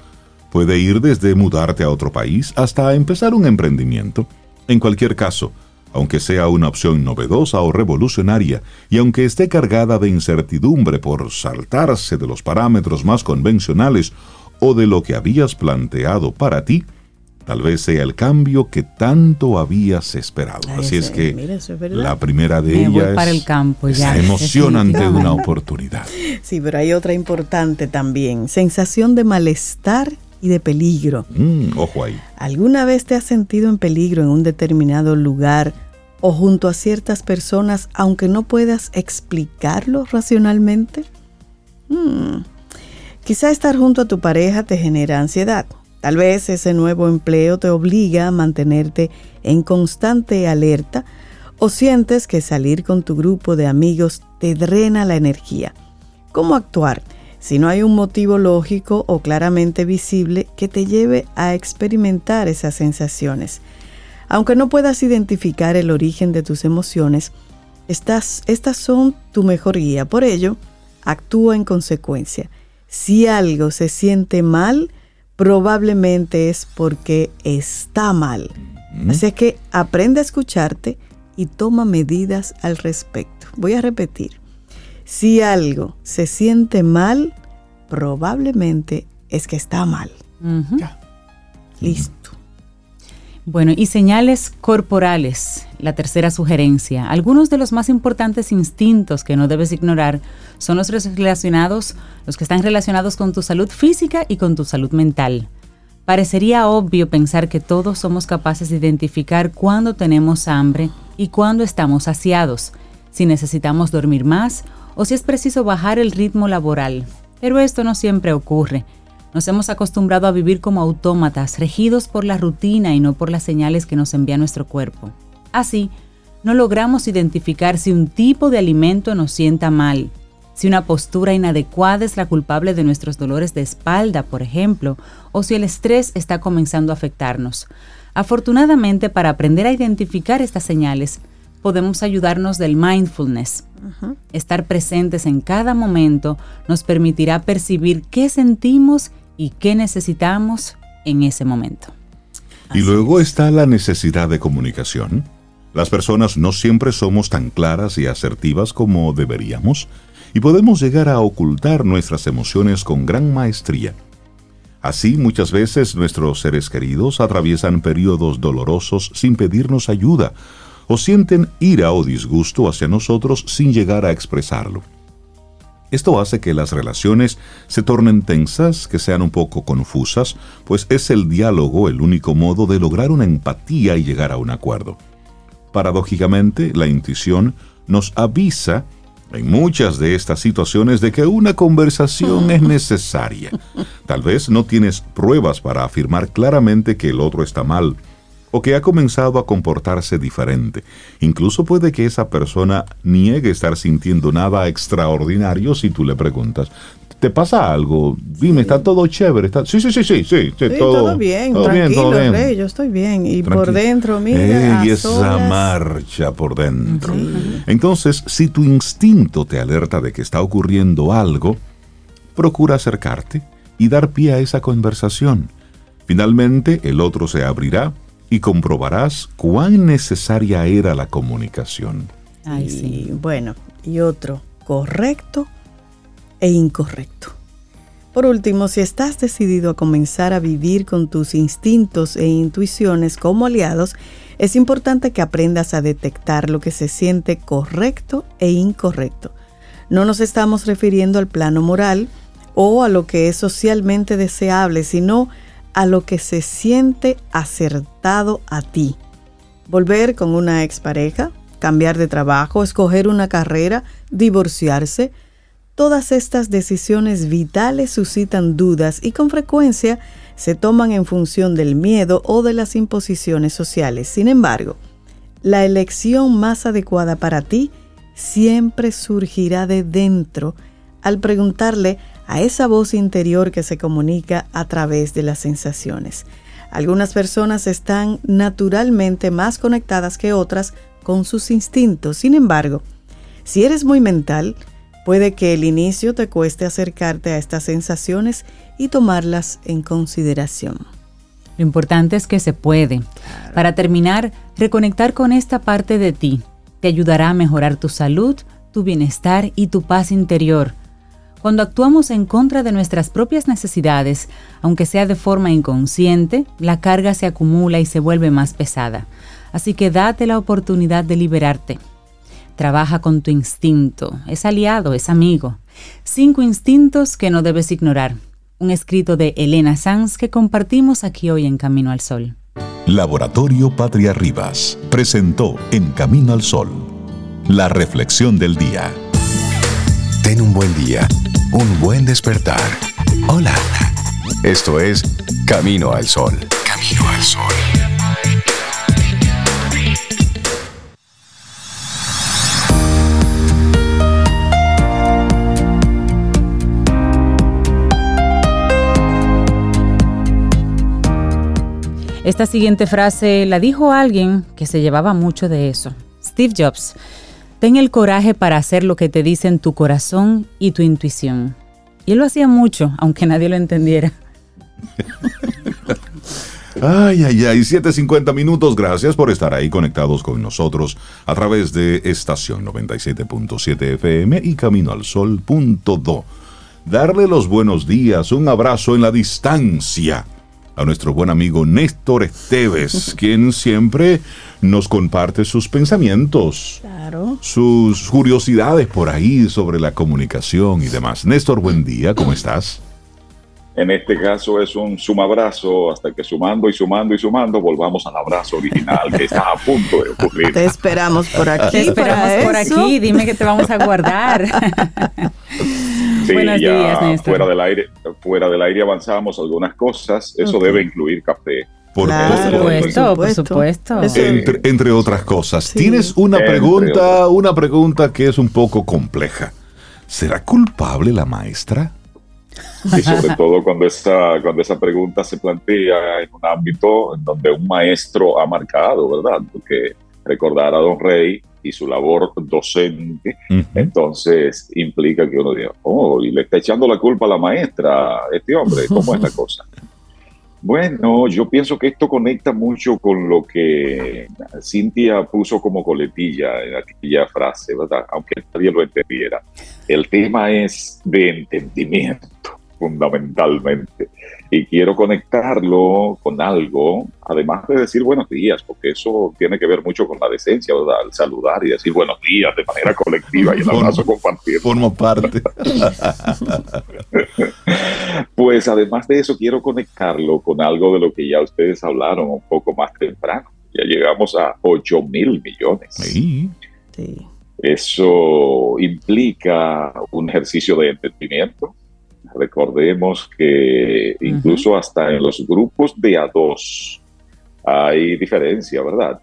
Puede ir desde mudarte a otro país hasta empezar un emprendimiento. En cualquier caso, aunque sea una opción novedosa o revolucionaria, y aunque esté cargada de incertidumbre por saltarse de los parámetros más convencionales o de lo que habías planteado para ti, tal vez sea el cambio que tanto habías esperado. Así es que la primera de ellas para el campo ya. emoción ante una oportunidad. Sí, pero hay otra importante también, sensación de malestar y de peligro. Mm, ojo ahí. ¿Alguna vez te has sentido en peligro en un determinado lugar o junto a ciertas personas aunque no puedas explicarlo racionalmente? Mm. Quizá estar junto a tu pareja te genera ansiedad Tal vez ese nuevo empleo te obliga a mantenerte en constante alerta o sientes que salir con tu grupo de amigos te drena la energía. ¿Cómo actuar si no hay un motivo lógico o claramente visible que te lleve a experimentar esas sensaciones? Aunque no puedas identificar el origen de tus emociones, estas, estas son tu mejor guía. Por ello, actúa en consecuencia. Si algo se siente mal, probablemente es porque está mal. Así que aprende a escucharte y toma medidas al respecto. Voy a repetir. Si algo se siente mal, probablemente es que está mal. Ya. Listo. Bueno, y señales corporales, la tercera sugerencia. Algunos de los más importantes instintos que no debes ignorar son los relacionados, los que están relacionados con tu salud física y con tu salud mental. Parecería obvio pensar que todos somos capaces de identificar cuándo tenemos hambre y cuándo estamos saciados, si necesitamos dormir más o si es preciso bajar el ritmo laboral. Pero esto no siempre ocurre. Nos hemos acostumbrado a vivir como autómatas, regidos por la rutina y no por las señales que nos envía nuestro cuerpo. Así, no logramos identificar si un tipo de alimento nos sienta mal, si una postura inadecuada es la culpable de nuestros dolores de espalda, por ejemplo, o si el estrés está comenzando a afectarnos. Afortunadamente, para aprender a identificar estas señales, podemos ayudarnos del mindfulness. Estar presentes en cada momento nos permitirá percibir qué sentimos y qué necesitamos en ese momento. Y luego está la necesidad de comunicación. Las personas no siempre somos tan claras y asertivas como deberíamos y podemos llegar a ocultar nuestras emociones con gran maestría. Así muchas veces nuestros seres queridos atraviesan periodos dolorosos sin pedirnos ayuda o sienten ira o disgusto hacia nosotros sin llegar a expresarlo. Esto hace que las relaciones se tornen tensas, que sean un poco confusas, pues es el diálogo el único modo de lograr una empatía y llegar a un acuerdo. Paradójicamente, la intuición nos avisa en muchas de estas situaciones de que una conversación es necesaria. Tal vez no tienes pruebas para afirmar claramente que el otro está mal o que ha comenzado a comportarse diferente. Incluso puede que esa persona niegue estar sintiendo nada extraordinario si tú le preguntas, ¿te pasa algo? Dime, ¿está todo chévere? ¿Está... Sí, sí, sí, sí, sí, sí, todo, bien, tranquilo, Rey, yo estoy bien. Y por dentro, mira, y esa marcha por dentro. Entonces, si tu instinto te alerta de que está ocurriendo algo, procura acercarte y dar pie a esa conversación. Finalmente, el otro se abrirá y comprobarás cuán necesaria era la comunicación. Ay, sí. Bueno, y otro, correcto e incorrecto. Por último, si estás decidido a comenzar a vivir con tus instintos e intuiciones como aliados, es importante que aprendas a detectar lo que se siente correcto e incorrecto. No nos estamos refiriendo al plano moral o a lo que es socialmente deseable, sino a lo que se siente acertado a ti. Volver con una expareja, cambiar de trabajo, escoger una carrera, divorciarse, todas estas decisiones vitales suscitan dudas y con frecuencia se toman en función del miedo o de las imposiciones sociales. Sin embargo, la elección más adecuada para ti siempre surgirá de dentro al preguntarle a esa voz interior que se comunica a través de las sensaciones. Algunas personas están naturalmente más conectadas que otras con sus instintos. Sin embargo, si eres muy mental, puede que el inicio te cueste acercarte a estas sensaciones y tomarlas en consideración. Lo importante es que se puede. Para terminar, reconectar con esta parte de ti te ayudará a mejorar tu salud, tu bienestar y tu paz interior cuando actuamos en contra de nuestras propias necesidades, aunque sea de forma inconsciente, la carga se acumula y se vuelve más pesada. Así que date la oportunidad de liberarte. Trabaja con tu instinto, es aliado, es amigo. Cinco instintos que no debes ignorar. Un escrito de Elena Sanz que compartimos aquí hoy en Camino al Sol. Laboratorio Patria Rivas presentó En Camino al Sol, la reflexión del día. Ten un buen día un buen despertar. Hola. Esto es Camino al Sol. Camino al Sol. Esta siguiente frase la dijo alguien que se llevaba mucho de eso. Steve Jobs Ten el coraje para hacer lo que te dicen tu corazón y tu intuición. Y él lo hacía mucho, aunque nadie lo entendiera. Ay, ay, ay, 7.50 minutos. Gracias por estar ahí conectados con nosotros a través de estación 97.7 FM y Camino al Sol.do. Darle los buenos días, un abrazo en la distancia a nuestro buen amigo Néstor Esteves, quien siempre nos comparte sus pensamientos, sus curiosidades por ahí sobre la comunicación y demás. Néstor, buen día, ¿cómo estás? En este caso es un sumabrazo hasta que sumando y sumando y sumando volvamos al abrazo original que está a punto de ocurrir. Te esperamos por aquí. Te esperamos por aquí. Dime que te vamos a guardar. Sí, Buenos días, Fuera del aire, fuera del aire avanzamos algunas cosas. Eso debe incluir café. Por, supuesto, por supuesto. Entre, otras cosas. Tienes una pregunta, una pregunta que es un poco compleja. ¿Será culpable la maestra? Y sobre todo cuando esa, cuando esa pregunta se plantea en un ámbito en donde un maestro ha marcado, ¿verdad? Porque recordar a Don Rey y su labor docente, entonces implica que uno diga, oh, y le está echando la culpa a la maestra, este hombre, ¿cómo es la cosa? Bueno, yo pienso que esto conecta mucho con lo que Cintia puso como coletilla en aquella frase, ¿verdad? Aunque nadie lo entendiera. El tema es de entendimiento fundamentalmente. Y quiero conectarlo con algo, además de decir buenos días, porque eso tiene que ver mucho con la decencia, ¿verdad? El saludar y decir buenos días de manera colectiva y el abrazo compartido. Formo parte. pues además de eso, quiero conectarlo con algo de lo que ya ustedes hablaron un poco más temprano. Ya llegamos a 8 mil millones. Sí. Eso implica un ejercicio de entendimiento, Recordemos que incluso hasta en los grupos de a dos hay diferencia, ¿verdad?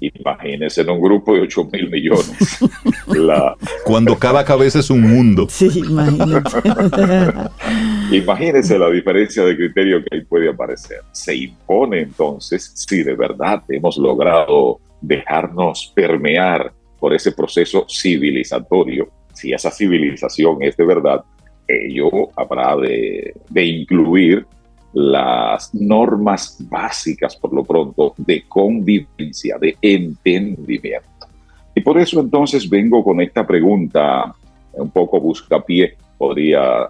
Imagínense en un grupo de 8 mil millones. Cuando cada cabeza es un mundo. Sí, imagínense. imagínense la diferencia de criterio que ahí puede aparecer. Se impone entonces si de verdad hemos logrado dejarnos permear por ese proceso civilizatorio, si esa civilización es de verdad, ello habrá de, incluir las normas básicas, por lo pronto, de convivencia, de entendimiento. Y por eso entonces vengo con esta pregunta, un poco buscapié, podría,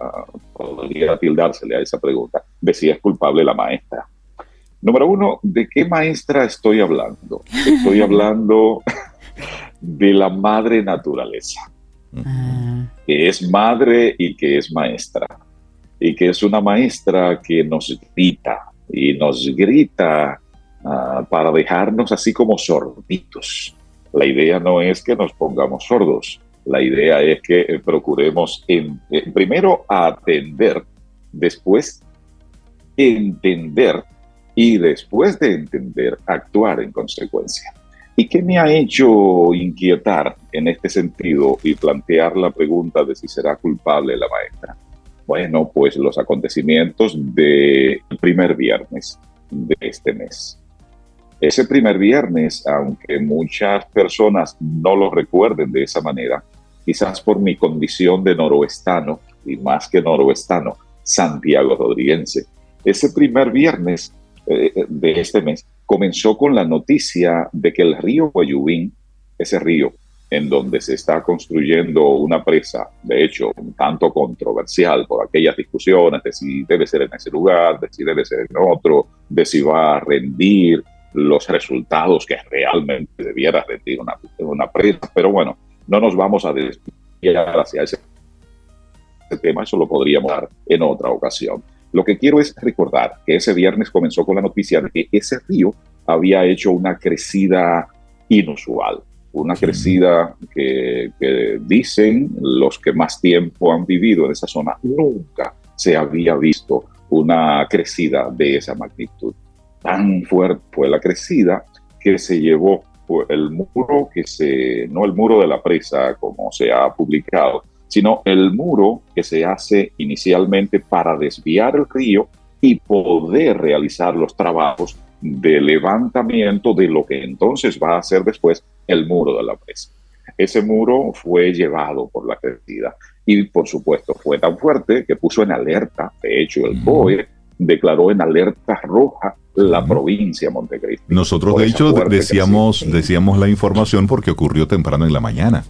podría tildársele a esa pregunta, de si es culpable la maestra. Número uno, ¿de qué maestra estoy hablando? Estoy hablando de la madre naturaleza. Que es madre y que es maestra, y que es una maestra que nos grita y nos grita ah, para dejarnos así como sorditos. La idea no es que nos pongamos sordos, la idea es que eh, procuremos en, eh, primero atender, después entender y después de entender actuar en consecuencia. ¿Y qué me ha hecho inquietar en este sentido y plantear la pregunta de si será culpable la maestra? Bueno, pues los acontecimientos del primer viernes de este mes. Ese primer viernes, aunque muchas personas no lo recuerden de esa manera, quizás por mi condición de noroestano, y más que noroestano, Santiago Rodríguez, ese primer viernes eh, de este mes comenzó con la noticia de que el río Guayubín, ese río en donde se está construyendo una presa, de hecho, un tanto controversial por aquellas discusiones de si debe ser en ese lugar, de si debe ser en otro, de si va a rendir los resultados que realmente debiera rendir una, una presa. Pero bueno, no nos vamos a desviar hacia ese tema, eso lo podríamos dar en otra ocasión. Lo que quiero es recordar que ese viernes comenzó con la noticia de que ese río había hecho una crecida inusual, una crecida que, dicen los que más tiempo han vivido en esa zona, nunca se había visto una crecida de esa magnitud. Tan fuerte fue la crecida que se llevó el muro que se, no el muro de la presa como se ha publicado, sino el muro que se hace inicialmente para desviar el río y poder realizar los trabajos de levantamiento de lo que entonces va a ser después el muro de la presa. Ese muro fue llevado por la crecida y por supuesto fue tan fuerte que puso en alerta, de hecho el BOE declaró en alerta roja la provincia de Montecristi. Nosotros, de hecho, decíamos, decíamos la información porque ocurrió temprano en la mañana.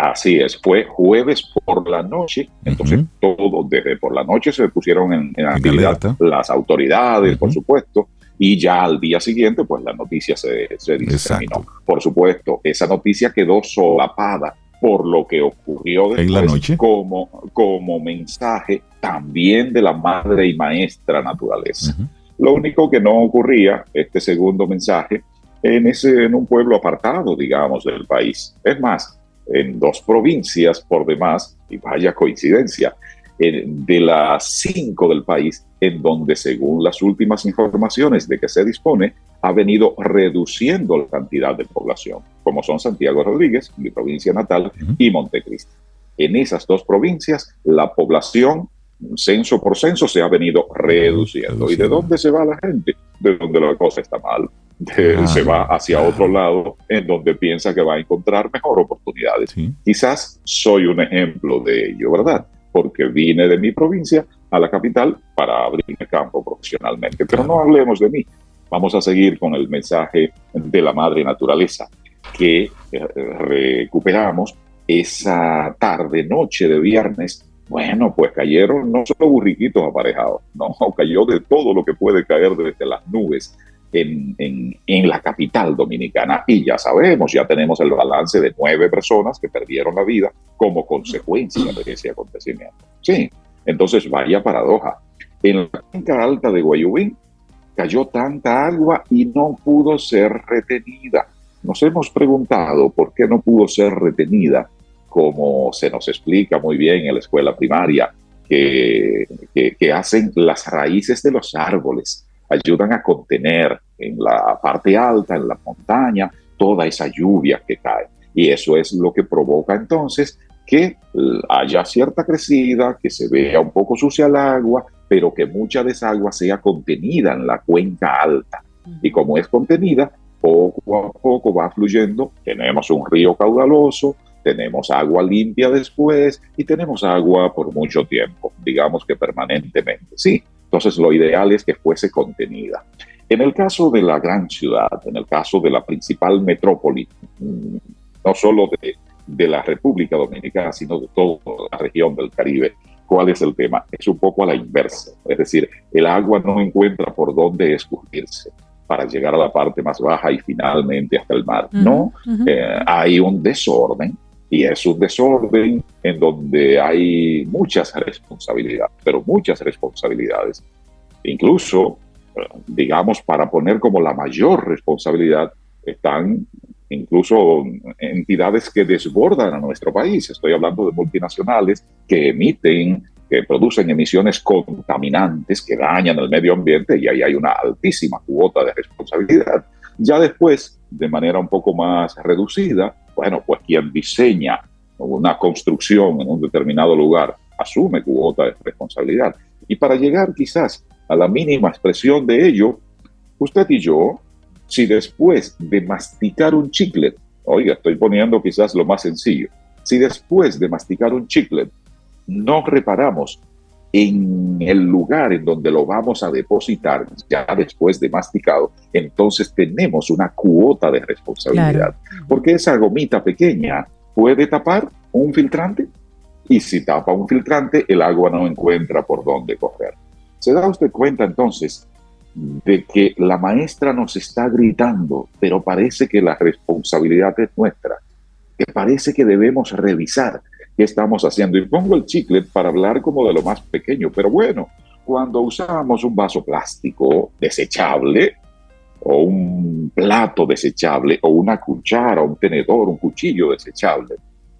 Así es, fue jueves por la noche, entonces todo desde por la noche se pusieron en, actividad las autoridades, por supuesto, y ya al día siguiente, pues la noticia se, se diseminó. Por supuesto, esa noticia quedó solapada por lo que ocurrió después en la noche como, como mensaje también de la madre y maestra naturaleza. Lo único que no ocurría, este segundo mensaje, en, ese, en un pueblo apartado, digamos, del país. Es más, en dos provincias por demás, y vaya coincidencia, de las cinco del país, en donde según las últimas informaciones de que se dispone, ha venido reduciendo la cantidad de población, como son Santiago Rodríguez, mi provincia natal, y Montecristi. En esas dos provincias, la población, censo por censo, se ha venido reduciendo. ¿Y de dónde se va la gente? De donde la cosa está mal. Ah, se va hacia otro lado en donde piensa que va a encontrar mejor oportunidades. Quizás soy un ejemplo de ello, ¿verdad? Porque vine de mi provincia a la capital para abrirme campo profesionalmente. Pero no hablemos de mí. Vamos a seguir con el mensaje de la madre naturaleza, que eh, recuperamos esa tarde, noche de viernes. Bueno, pues cayeron no solo burriquitos aparejados, no, cayó de todo lo que puede caer desde las nubes en, en, la capital dominicana. Y ya sabemos, ya tenemos el balance de nueve personas que perdieron la vida como consecuencia de ese acontecimiento. Sí, entonces vaya paradoja. En la cuenca alta de Guayubín cayó tanta agua y no pudo ser retenida. Nos hemos preguntado por qué no pudo ser retenida, como se nos explica muy bien en la escuela primaria, que, que, que hacen las raíces de los árboles ayudan a contener en la parte alta, en la montaña, toda esa lluvia que cae. Y eso es lo que provoca entonces que haya cierta crecida, que se vea un poco sucia el agua, pero que mucha de esa agua sea contenida en la cuenca alta. Y como es contenida, poco a poco va fluyendo. Tenemos un río caudaloso, tenemos agua limpia después y tenemos agua por mucho tiempo, digamos que permanentemente. Sí, entonces, lo ideal es que fuese contenida. En el caso de la gran ciudad, en el caso de la principal metrópoli, mm, no solo de, de la República Dominicana, sino de toda la región del Caribe, ¿cuál es el tema? Es un poco a la inversa. Es decir, el agua no encuentra por dónde escurrirse para llegar a la parte más baja y finalmente hasta el mar. no, eh, hay un desorden y es un desorden en donde hay muchas responsabilidades, pero muchas responsabilidades. Incluso, eh, digamos, para poner como la mayor responsabilidad, están incluso entidades que desbordan a nuestro país. Estoy hablando de multinacionales que emiten, que producen emisiones contaminantes que dañan el medio ambiente y ahí hay una altísima cuota de responsabilidad. Ya después, de manera un poco más reducida, bueno, pues quien diseña una construcción en un determinado lugar asume cuota de responsabilidad. Y para llegar quizás a la mínima expresión de ello, usted y yo, si después de masticar un chicle, oiga, estoy poniendo quizás lo más sencillo, si después de masticar un chicle no reparamos en el lugar en donde lo vamos a depositar ya después de masticado, entonces tenemos una cuota de responsabilidad. Porque esa gomita pequeña puede tapar un filtrante y si tapa un filtrante, el agua no encuentra por dónde correr. ¿Se da usted cuenta entonces de que la maestra nos está gritando, pero parece que la responsabilidad es nuestra? Que parece que debemos revisar qué estamos haciendo. Y pongo el chicle para hablar como de lo más pequeño, pero bueno, cuando usamos un vaso plástico desechable, o un plato desechable, o una cuchara, un tenedor, un cuchillo desechable,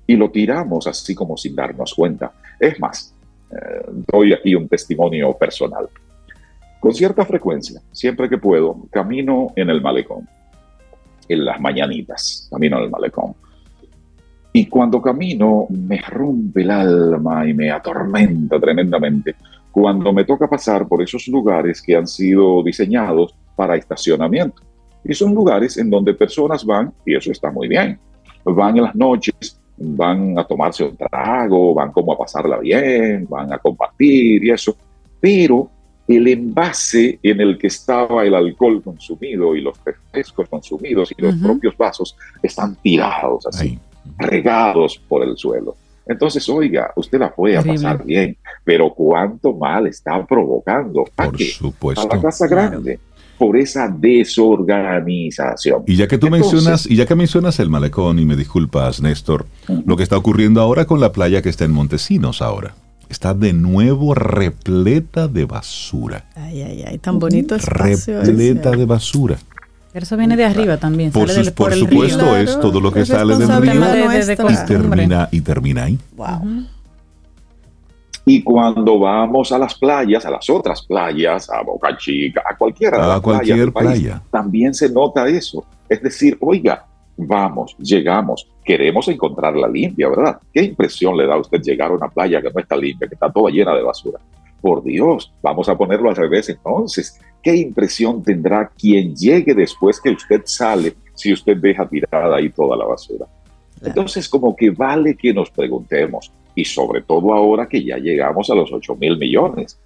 y lo tiramos así como sin darnos cuenta. Es más, eh, doy aquí un testimonio personal. Con cierta frecuencia, siempre que puedo, camino en el malecón, en las mañanitas, camino en el malecón y cuando camino me rompe el alma y me atormenta tremendamente. Cuando me toca pasar por esos lugares que han sido diseñados para estacionamiento. Y son lugares en donde personas van, y eso está muy bien, van en las noches, van a tomarse un trago, van como a pasarla bien, van a compartir y eso, pero el envase en el que estaba el alcohol consumido y los refrescos consumidos y los propios vasos están tirados así, regados por el suelo. Entonces, oiga, usted la puede pasar bien, pero cuánto mal está provocando. ¿A por supuesto. A la casa grande. Por esa desorganización. Y ya que tú mencionas, y ya que mencionas el malecón, y me disculpas, Néstor, lo que está ocurriendo ahora con la playa que está en Montesinos ahora está de nuevo repleta de basura. Ay, ay, ay, tan bonito espacio. Repleta de basura. Pero eso viene de arriba también. Por, por, supuesto, es todo lo que sale del río y, termina, y termina ahí. Wow. Y cuando vamos a las playas, a las otras playas, a Boca Chica, a cualquiera de las cualquier playa, también se nota eso. Es decir, oiga, vamos, llegamos, queremos encontrarla limpia, ¿verdad? ¿Qué impresión le da a usted llegar a una playa que no está limpia, que está toda llena de basura? Por Dios, vamos a ponerlo al revés entonces. ¿Qué impresión tendrá quien llegue después que usted sale si usted deja tirada ahí toda la basura? Entonces, como que vale que nos preguntemos, y sobre todo ahora que ya llegamos a los 8 mil millones,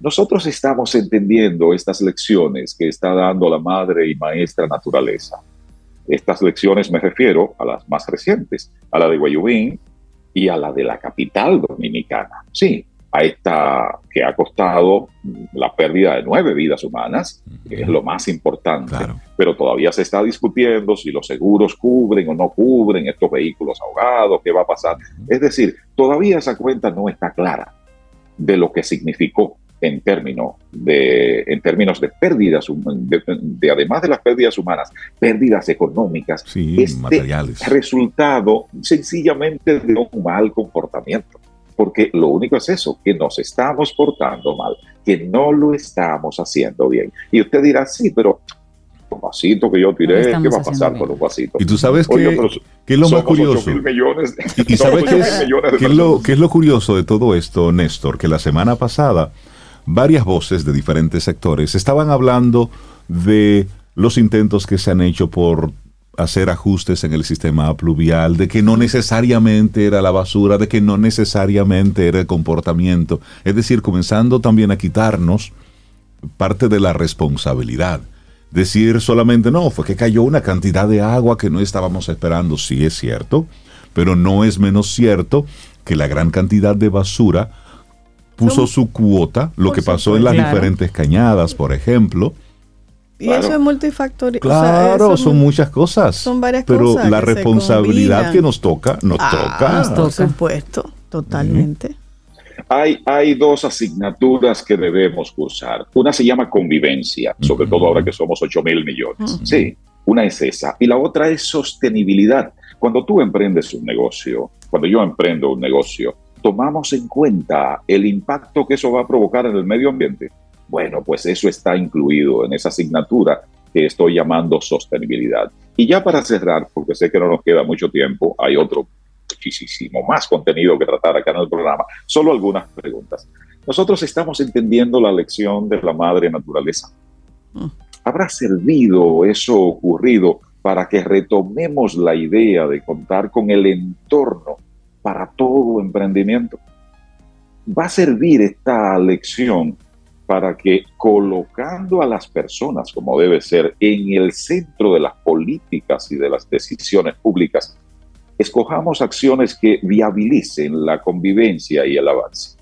nosotros estamos entendiendo estas lecciones que está dando la madre y maestra naturaleza estas lecciones me refiero a las más recientes, a la de Guayubín y a la de la capital dominicana. Sí, a esta que ha costado la pérdida de nueve vidas humanas, que es lo más importante, pero todavía se está discutiendo si los seguros cubren o no cubren estos vehículos ahogados, qué va a pasar. Es decir, todavía esa cuenta no está clara de lo que significó en, términos de, en términos de pérdidas, de, además de las pérdidas humanas, pérdidas económicas, sí, este materiales. resultado sencillamente de un mal comportamiento. Porque lo único es eso, que nos estamos portando mal, que no lo estamos haciendo bien. Y usted dirá, sí, pero un vasito que yo tiré, ¿qué va a pasar con un vasito? Y tú sabes que, es lo más curioso. y, sabes qué es, lo, qué es lo curioso de todo esto, Néstor, que la semana pasada varias voces de diferentes sectores estaban hablando de los intentos que se han hecho por hacer ajustes en el sistema pluvial, de que no necesariamente era la basura, de que no necesariamente era el comportamiento, es decir, comenzando también a quitarnos parte de la responsabilidad. Decir solamente, no, fue que cayó una cantidad de agua que no estábamos esperando, sí es cierto, pero no es menos cierto que la gran cantidad de basura puso su cuota, lo que pasó en las diferentes cañadas, por ejemplo. Y eso es multifactorial. Claro, son muchas cosas. Son varias pero cosas. Pero la responsabilidad que nos toca, nos ah, toca. Por supuesto, totalmente. Hay, hay dos asignaturas que debemos cursar. Una se llama convivencia, sobre todo ahora que somos 8 mil millones. Sí, una es esa. Y la otra es sostenibilidad. Cuando tú emprendes un negocio, cuando yo emprendo un negocio, tomamos en cuenta el impacto que eso va a provocar en el medio ambiente? Bueno, pues eso está incluido en esa asignatura que estoy llamando sostenibilidad. Y ya para cerrar, porque sé que no nos queda mucho tiempo, hay otro muchísimo más contenido que tratar acá en el programa, solo algunas preguntas. Nosotros estamos entendiendo la lección de la madre naturaleza. Mm. ¿Habrá servido eso ocurrido para que retomemos la idea de contar con el entorno para todo emprendimiento. Va a servir esta lección para que colocando a las personas, como debe ser, en el centro de las políticas y de las decisiones públicas, escojamos acciones que viabilicen la convivencia y el avance.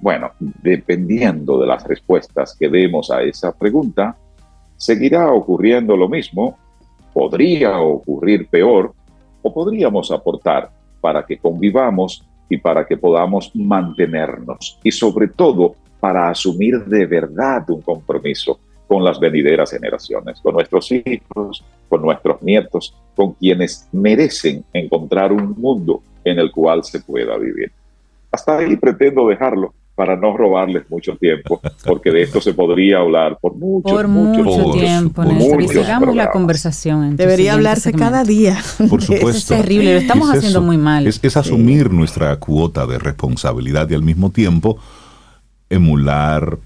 Bueno, dependiendo de las respuestas que demos a esa pregunta, seguirá ocurriendo lo mismo, podría ocurrir peor, o podríamos aportar para que convivamos y para que podamos mantenernos y sobre todo para asumir de verdad un compromiso con las venideras generaciones, con nuestros hijos, con nuestros nietos, con quienes merecen encontrar un mundo en el cual se pueda vivir. Hasta ahí pretendo dejarlo para no robarles mucho tiempo, porque de esto se podría hablar por mucho, por mucho tiempo. Por sigamos la conversación. Debería hablarse cada día. Por supuesto. es terrible, lo estamos haciendo muy mal. Es, asumir nuestra cuota de responsabilidad y al mismo tiempo emular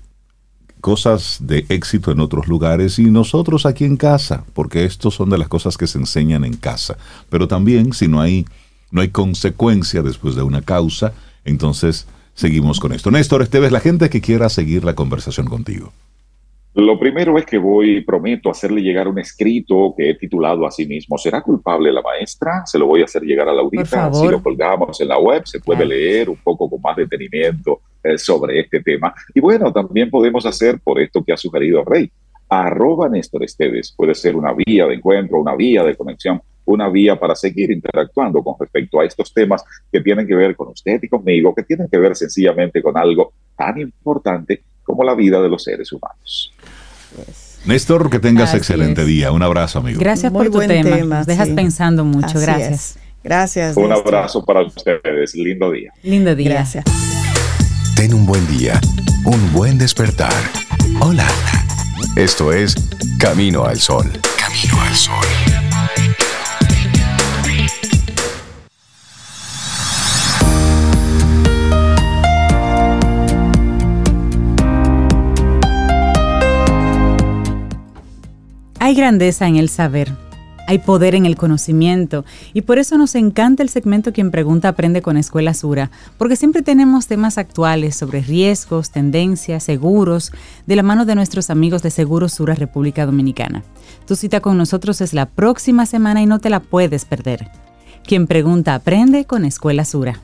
cosas de éxito en otros lugares y nosotros aquí en casa, porque estos son de las cosas que se enseñan en casa. Pero también si no hay, no hay consecuencia después de una causa, entonces seguimos con esto. Néstor Esteves, la gente que quiera seguir la conversación contigo. Lo primero es que voy, prometo, hacerle llegar un escrito que he titulado a sí mismo, ¿será culpable la maestra? Se lo voy a hacer llegar a Laurita. Si lo colgamos en la web, se puede leer un poco con más detenimiento eh, sobre este tema. Y bueno, también podemos hacer por esto que ha sugerido Rey. Arroba Néstor Esteves puede ser una vía de encuentro, una vía de conexión, una vía para seguir interactuando con respecto a estos temas que tienen que ver con usted y conmigo, que tienen que ver sencillamente con algo tan importante como la vida de los seres humanos. Néstor, que tengas excelente día. Un abrazo, amigo. Gracias por tu tema. Dejas pensando mucho. gracias. Gracias. Un abrazo para ustedes. Lindo día. Lindo día. Gracias. Ten un buen día. Un buen despertar. Hola. Esto es Camino al Sol. Camino al Sol. Hay grandeza en el saber, hay poder en el conocimiento y por eso nos encanta el segmento Quien Pregunta Aprende con Escuela Sura, porque siempre tenemos temas actuales sobre riesgos, tendencias, seguros, de la mano de nuestros amigos de Seguros Sura República Dominicana. Tu cita con nosotros es la próxima semana y no te la puedes perder. Quien Pregunta Aprende con Escuela Sura.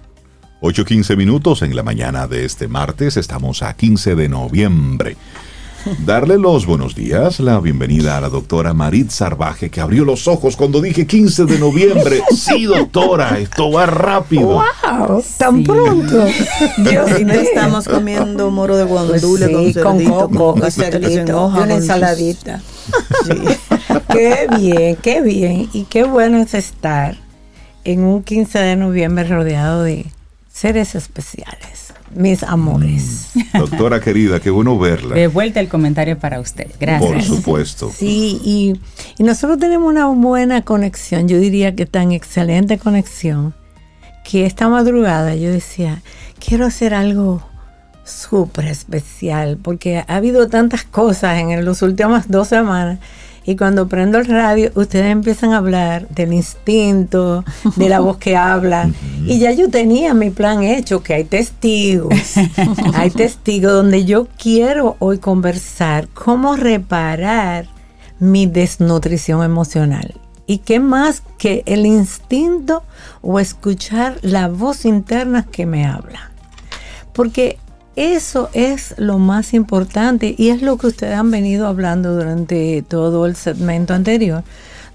8.15 minutos en la mañana de este martes, estamos a 15 de noviembre. Darle los buenos días, la bienvenida a la doctora Marit Sarvaje, que abrió los ojos cuando dije 15 de noviembre. Sí, doctora, esto va rápido. ¡Wow! ¡Tan pronto! Dios mío. estamos comiendo moro de guandule pues con coco, con una ensaladita. qué bien, qué bien. Y qué bueno es estar en un 15 de noviembre rodeado de seres especiales mis amores. Mm. Doctora querida, qué bueno verla. De vuelta el comentario para usted. Gracias. Por supuesto. Sí, y, y nosotros tenemos una buena conexión, yo diría que tan excelente conexión, que esta madrugada yo decía, quiero hacer algo súper especial, porque ha habido tantas cosas en las últimas dos semanas y cuando prendo el radio, ustedes empiezan a hablar del instinto, de la voz que habla. Y ya yo tenía mi plan hecho, que hay testigos. hay testigos donde yo quiero hoy conversar cómo reparar mi desnutrición emocional. ¿Y qué más que el instinto o escuchar la voz interna que me habla? Porque eso es lo más importante y es lo que ustedes han venido hablando durante todo el segmento anterior,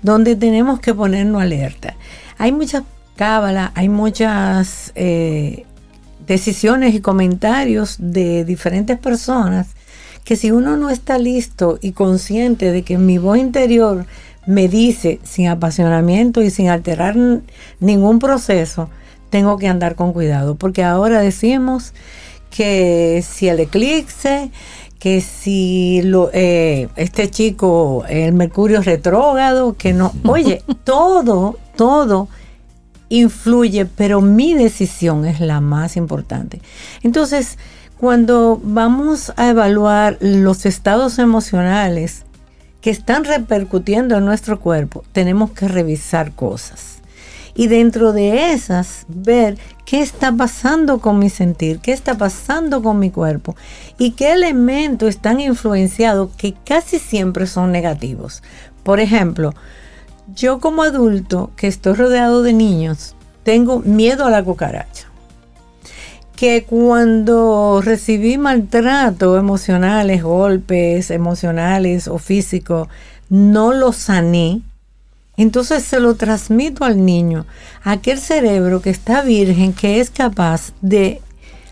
donde tenemos que ponernos alerta. Hay muchas cábalas, hay muchas eh, decisiones y comentarios de diferentes personas que si uno no está listo y consciente de que mi voz interior me dice sin apasionamiento y sin alterar ningún proceso, tengo que andar con cuidado, porque ahora decimos que si el eclipse, que si lo, eh, este chico, el Mercurio retrógrado, que no, oye, todo, todo influye, pero mi decisión es la más importante. Entonces, cuando vamos a evaluar los estados emocionales que están repercutiendo en nuestro cuerpo, tenemos que revisar cosas y dentro de esas ver qué está pasando con mi sentir, qué está pasando con mi cuerpo y qué elementos están influenciados que casi siempre son negativos. Por ejemplo, yo como adulto que estoy rodeado de niños, tengo miedo a la cucaracha. Que cuando recibí maltrato emocionales, golpes emocionales o físicos, no lo sané, entonces se lo transmito al niño, aquel cerebro que está virgen, que es capaz de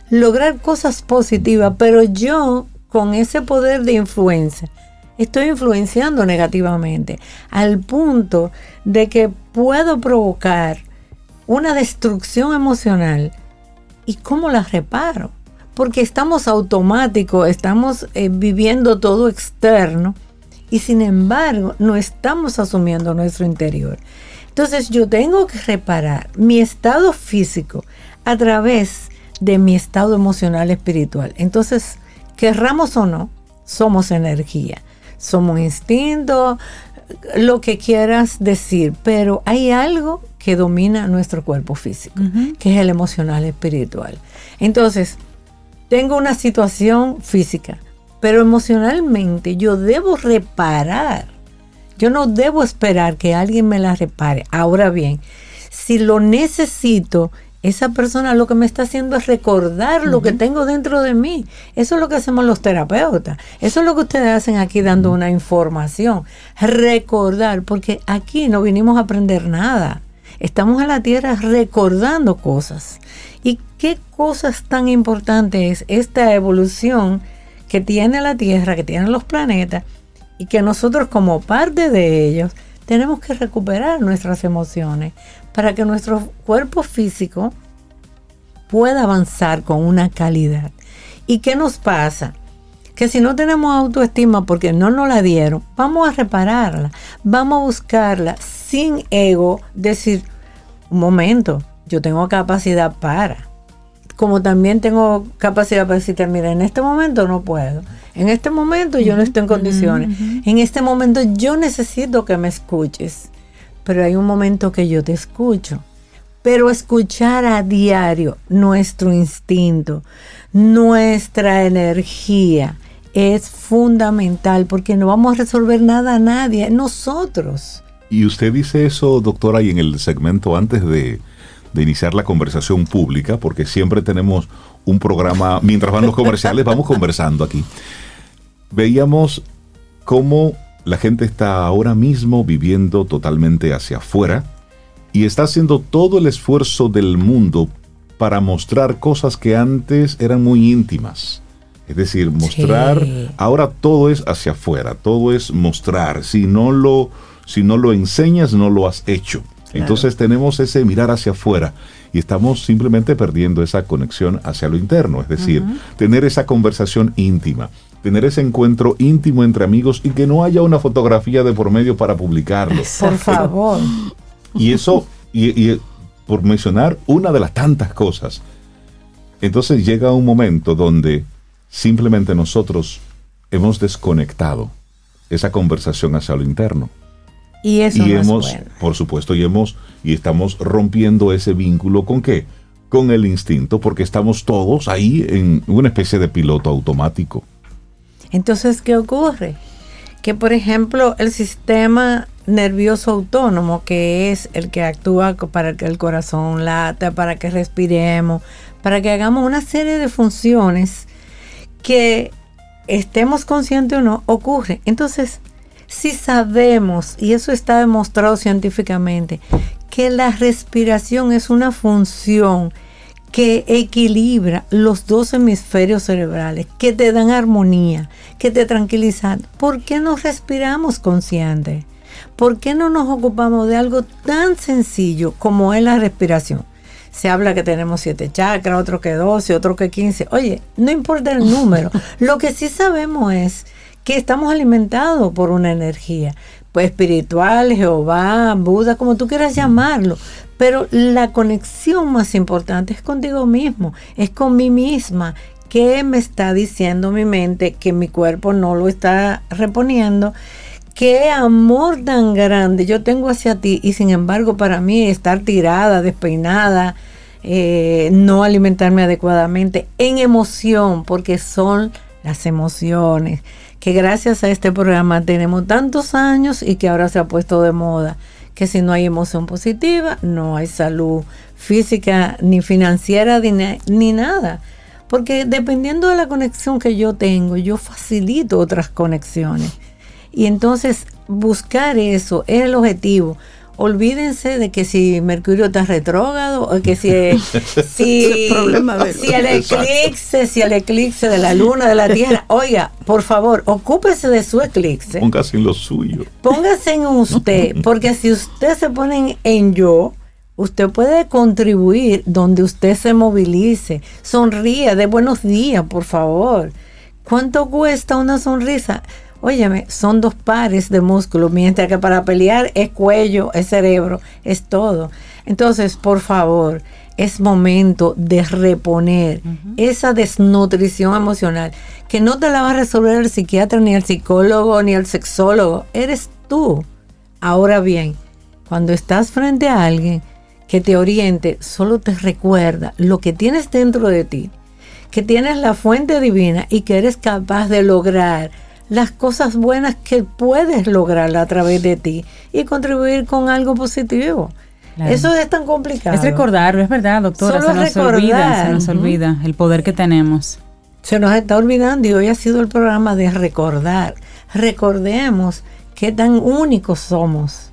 lograr cosas positivas, pero yo con ese poder de influencia estoy influenciando negativamente al punto de que puedo provocar una destrucción emocional. ¿Y cómo la reparo? Porque estamos automáticos, estamos eh, viviendo todo externo y sin embargo no estamos asumiendo nuestro interior. Entonces yo tengo que reparar mi estado físico a través de mi estado emocional espiritual. Entonces, querramos o no, somos energía, somos instinto, lo que quieras decir, pero hay algo que domina nuestro cuerpo físico, que es el emocional espiritual. Entonces, tengo una situación física, pero emocionalmente yo debo reparar. Yo no debo esperar que alguien me la repare. Ahora bien, si lo necesito, esa persona lo que me está haciendo es recordar lo que tengo dentro de mí. Eso es lo que hacemos los terapeutas. Eso es lo que ustedes hacen aquí dando una información. Recordar, porque aquí no vinimos a aprender nada. Estamos en la tierra recordando cosas. ¿Y qué cosas tan importantes es esta evolución que tiene la tierra, que tienen los planetas, y que nosotros como parte de ellos tenemos que recuperar nuestras emociones para que nuestro cuerpo físico pueda avanzar con una calidad. ¿Y qué nos pasa? Que si no tenemos autoestima porque no nos la dieron, vamos a repararla, vamos a buscarla sin ego, decir, un momento, yo tengo capacidad para. Como también tengo capacidad para decir, mira, en este momento no puedo. En este momento yo no estoy en condiciones. En este momento yo necesito que me escuches pero hay un momento que yo te escucho. Pero escuchar a diario nuestro instinto, nuestra energía, es fundamental porque no vamos a resolver nada a nadie, nosotros. Y usted dice eso, doctora, y en el segmento antes de, de iniciar la conversación pública, porque siempre tenemos un programa, mientras van los comerciales, vamos conversando aquí. Veíamos cómo la gente está ahora mismo viviendo totalmente hacia afuera y está haciendo todo el esfuerzo del mundo para mostrar cosas que antes eran muy íntimas. Es decir, mostrar, ahora todo es hacia afuera, todo es mostrar. Si no lo, si no lo enseñas, no lo has hecho. Entonces tenemos ese mirar hacia afuera y estamos simplemente perdiendo esa conexión hacia lo interno, es decir, tener esa conversación íntima tener ese encuentro íntimo entre amigos y que no haya una fotografía de por medio para publicarlo. Por favor. Y eso, y, por mencionar una de las tantas cosas, entonces llega un momento donde simplemente nosotros hemos desconectado esa conversación hacia lo interno. Y eso y hemos, por supuesto, y hemos y estamos rompiendo ese vínculo con qué? Con el instinto, porque estamos todos ahí en una especie de piloto automático. Entonces, ¿qué ocurre? Que, por ejemplo, el sistema nervioso autónomo, que es el que actúa para que el corazón lata, para que respiremos, para que hagamos una serie de funciones que estemos conscientes o no, ocurre. Entonces, si sabemos, y eso está demostrado científicamente, que la respiración es una función que equilibra los dos hemisferios cerebrales, que te dan armonía, que te tranquilizan. ¿Por qué no respiramos consciente? ¿Por qué no nos ocupamos de algo tan sencillo como es la respiración? Se habla que tenemos siete chakras, otro que doce, otro que quince. Oye, no importa el número. Lo que sí sabemos es que estamos alimentados por una energía, pues espiritual, Jehová, Buda, como tú quieras llamarlo. Pero la conexión más importante es contigo mismo, es con mí misma. ¿Qué me está diciendo mi mente que mi cuerpo no lo está reponiendo? qué amor tan grande yo tengo hacia ti y sin embargo para mí estar tirada, despeinada, eh, no alimentarme adecuadamente en emoción, porque son las emociones que gracias a este programa tenemos tantos años y que ahora se ha puesto de moda que si no hay emoción positiva, no hay salud física ni financiera ni, nada. Porque dependiendo de la conexión que yo tengo, yo facilito otras conexiones. Y entonces buscar eso es el objetivo olvídense de que si Mercurio está retrógrado o que si, si, si el eclipse, si el eclipse de la luna, de la tierra, oiga, por favor, ocúpese de su eclipse. Póngase en lo suyo. Póngase en usted, porque si usted se pone en yo, usted puede contribuir donde usted se movilice. Sonríe, de buenos días, por favor. ¿Cuánto cuesta una sonrisa? Óyeme, son dos pares de músculos, mientras que para pelear es cuello, es cerebro, es todo. Entonces, por favor, es momento de reponer esa desnutrición emocional, que no te la va a resolver el psiquiatra, ni el psicólogo, ni el sexólogo, eres tú. Ahora bien, cuando estás frente a alguien que te oriente, solo te recuerda lo que tienes dentro de ti, que tienes la fuente divina y que eres capaz de lograr las cosas buenas que puedes lograr a través de ti y contribuir con algo positivo. Eso es tan complicado. Es recordarlo, es verdad, doctora. se nos olvida, se nos olvida el poder que tenemos. Se nos está olvidando y hoy ha sido el programa de recordar. Recordemos qué tan únicos somos,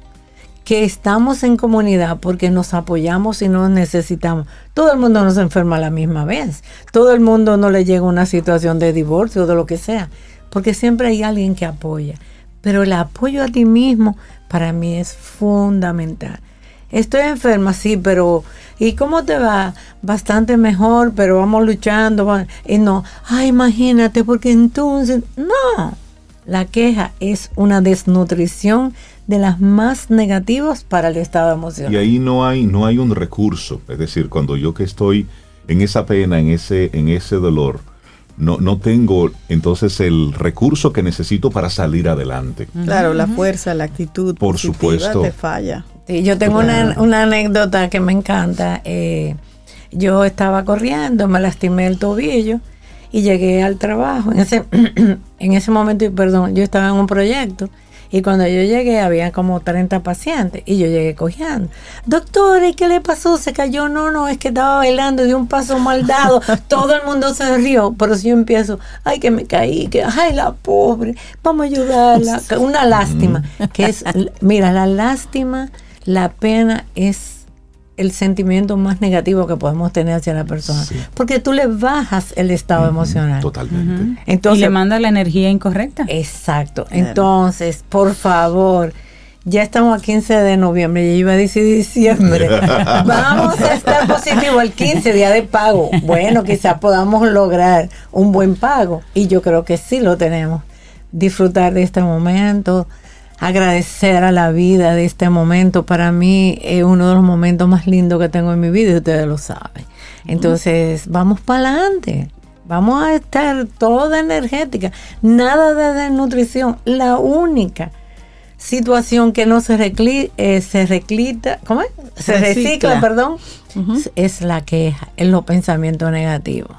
que estamos en comunidad porque nos apoyamos y nos necesitamos. Todo el mundo no se enferma a la misma vez. Todo el mundo no le llega una situación de divorcio o de lo que sea, porque siempre hay alguien que apoya. Pero el apoyo a ti mismo para mí es fundamental estoy enferma, sí, pero ¿y cómo te va? Bastante mejor, pero vamos luchando. Y no, ay, imagínate, porque entonces, no, la queja es una desnutrición de las más negativas para el estado emocional. Y ahí no hay, no hay un recurso, es decir, cuando yo que estoy en esa pena, en ese, en ese dolor, no, no tengo entonces el recurso que necesito para salir adelante. Claro, la fuerza, la actitud. Por supuesto. Te falla. Sí, yo tengo una, anécdota que me encanta. Eh, yo estaba corriendo, me lastimé el tobillo y llegué al trabajo. En ese, en ese momento, perdón, yo estaba en un proyecto y cuando yo llegué había como 30 pacientes y yo llegué cogiendo. Doctor, ¿y qué le pasó? ¿Se cayó? No, no, es que estaba bailando de un paso mal dado. Todo el mundo se rió, pero si yo empiezo, ay, que me caí, que, ay, la pobre, vamos a ayudarla. Una lástima, que es, mira, la lástima, la pena es el sentimiento más negativo que podemos tener hacia la persona. Porque tú le bajas el estado emocional. Totalmente. Entonces, y le manda la energía incorrecta. Exacto. Entonces, por favor, ya estamos a 15 de noviembre, ya iba a decir diciembre. Vamos a estar positivo el 15, día de pago. Bueno, quizás podamos lograr un buen pago. Y yo creo que sí lo tenemos. Disfrutar de este momento, agradecer a la vida de este momento. Para mí es uno de los momentos más lindos que tengo en mi vida y ustedes lo saben. Entonces, vamos para adelante. Vamos a estar toda energética. Nada de desnutrición. La única situación que no se, recli eh, se reclita, ¿cómo es? Se recicla, perdón, es la queja, es los pensamientos negativos.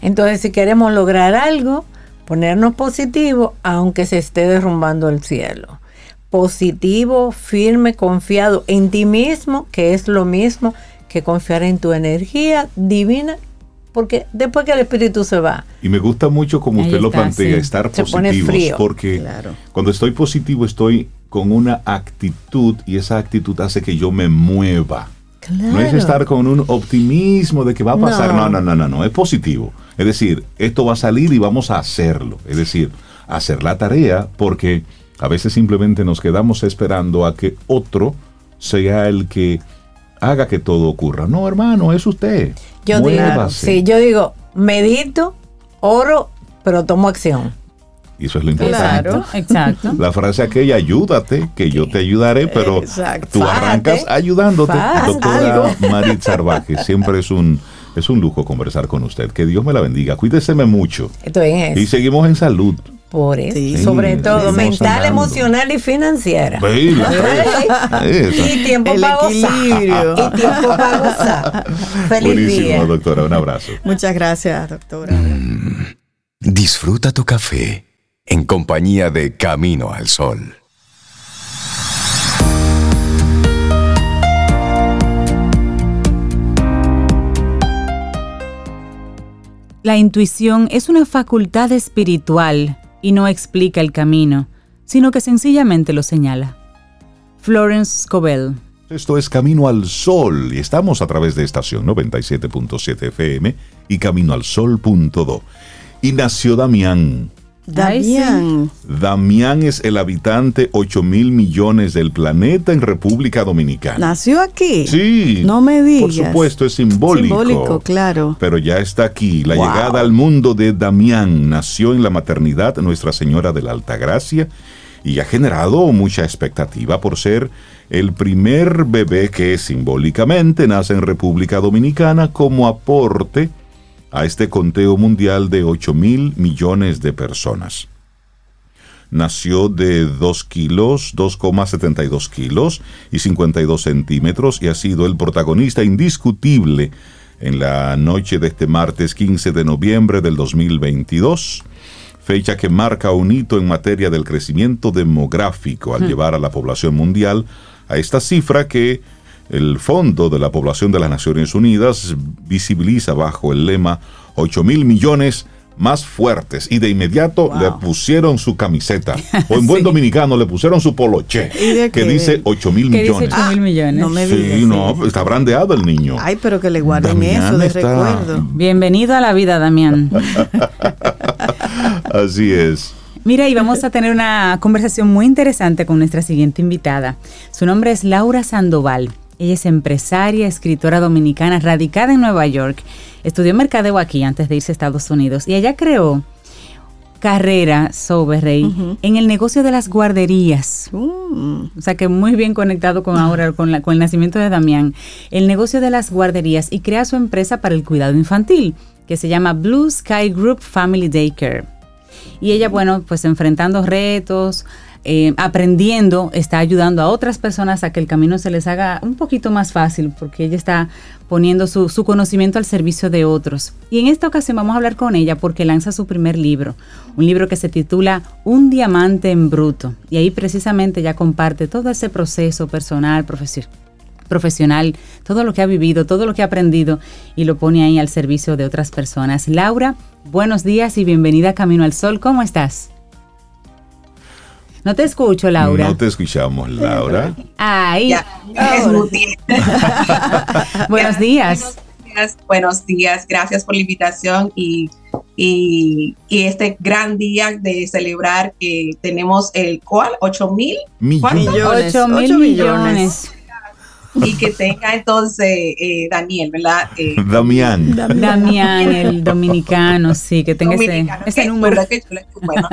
Entonces, si queremos lograr algo, ponernos positivo aunque se esté derrumbando el cielo. Positivo, firme, confiado en ti mismo, que es lo mismo que confiar en tu energía divina, porque después que el espíritu se va. Y me gusta mucho como usted lo plantea, estar positivo, porque cuando estoy positivo estoy con una actitud y esa actitud hace que yo me mueva. No es estar con un optimismo de que va a pasar. No. no, no, no, no, es positivo. Es decir, esto va a salir y vamos a hacerlo. Es decir, hacer la tarea porque a veces simplemente nos quedamos esperando a que otro sea el que haga que todo ocurra. No, hermano, es usted. Yo digo, sí, yo digo, medito, oro, pero tomo acción. Y eso es lo importante. Claro, exacto. La frase aquella, ayúdate, que yo te ayudaré, pero tú arrancas ayudándote. Doctora Marit Sarvaje, siempre es un, es un lujo conversar con usted. Que Dios me la bendiga. Cuídeseme mucho. Y seguimos en salud. Por eso. sobre todo mental, emocional y financiera. y tiempo para gozar. Y tiempo para gozar. Feliz Buenísimo, doctora. Un abrazo. Muchas gracias, doctora. Mm, disfruta tu café en compañía de Camino al Sol. La intuición es una facultad espiritual y no explica el camino, sino que sencillamente lo señala. Florence Scovell. Esto es Camino al Sol y estamos a través de estación 97.7 FM y caminoalsol.do. Y nació Damián, Damián. Damián es el habitante 8 mil millones del planeta en República Dominicana. ¿Nació aquí? Sí. No me digas. Por supuesto, es simbólico. Simbólico, claro. Pero ya está aquí. La llegada al mundo de Damián nació en la maternidad Nuestra Señora de la Alta Gracia y ha generado mucha expectativa por ser el primer bebé que simbólicamente nace en República Dominicana como aporte a este conteo mundial de 8 mil millones de personas. Nació de 2 kilos, 2,72 kilos y 52 centímetros y ha sido el protagonista indiscutible en la noche de este martes 15 de noviembre del 2022 fecha que marca un hito en materia del crecimiento demográfico al llevar a la población mundial a esta cifra que el Fondo de la Población de las Naciones Unidas visibiliza bajo el lema 8 mil millones más fuertes y de inmediato le pusieron su camiseta o en buen dominicano le pusieron su poloche que dice 8 mil millones. Dice 8 mil millones. no me sí, digas, no, está brandeado el niño. Ay, pero que le guarden Damián eso de está- recuerdo. Bienvenido a la vida, Damián. Así es. Mira, y vamos a tener una conversación muy interesante con nuestra siguiente invitada. Su nombre es Laura Sandoval. Ella es empresaria, escritora dominicana, radicada en Nueva York. Estudió mercadeo aquí antes de irse a Estados Unidos y ella creó carrera sobre Rey en el negocio de las guarderías. Mm, O sea que muy bien conectado con ahora, con, la- con el nacimiento de Damián, el negocio de las guarderías y crea su empresa para el cuidado infantil, que se llama Blue Sky Group Family Daycare. Y ella, bueno, pues enfrentando retos, eh, aprendiendo, está ayudando a otras personas a que el camino se les haga un poquito más fácil, porque ella está poniendo su, su conocimiento al servicio de otros. Y en esta ocasión vamos a hablar con ella porque lanza su primer libro, un libro que se titula Un diamante en bruto. Y ahí precisamente ella comparte todo ese proceso personal, profesional, todo lo que ha vivido, todo lo que ha aprendido y lo pone ahí al servicio de otras personas. Laura, buenos días y bienvenida a Camino al Sol. ¿Cómo estás? No te escucho, Laura. No te escuchamos, Laura. Ahí. Ya. Buenos días. Buenos días, buenos días, gracias por la invitación y, y, y este gran día de celebrar que tenemos el cual, 8 mil Millones. Millones, Ocho mil ocho millones. Y que tenga entonces eh, Daniel, ¿verdad? Eh, Damián. Damián, el dominicano, sí, que tenga ese, dominicano. ese número. Bueno,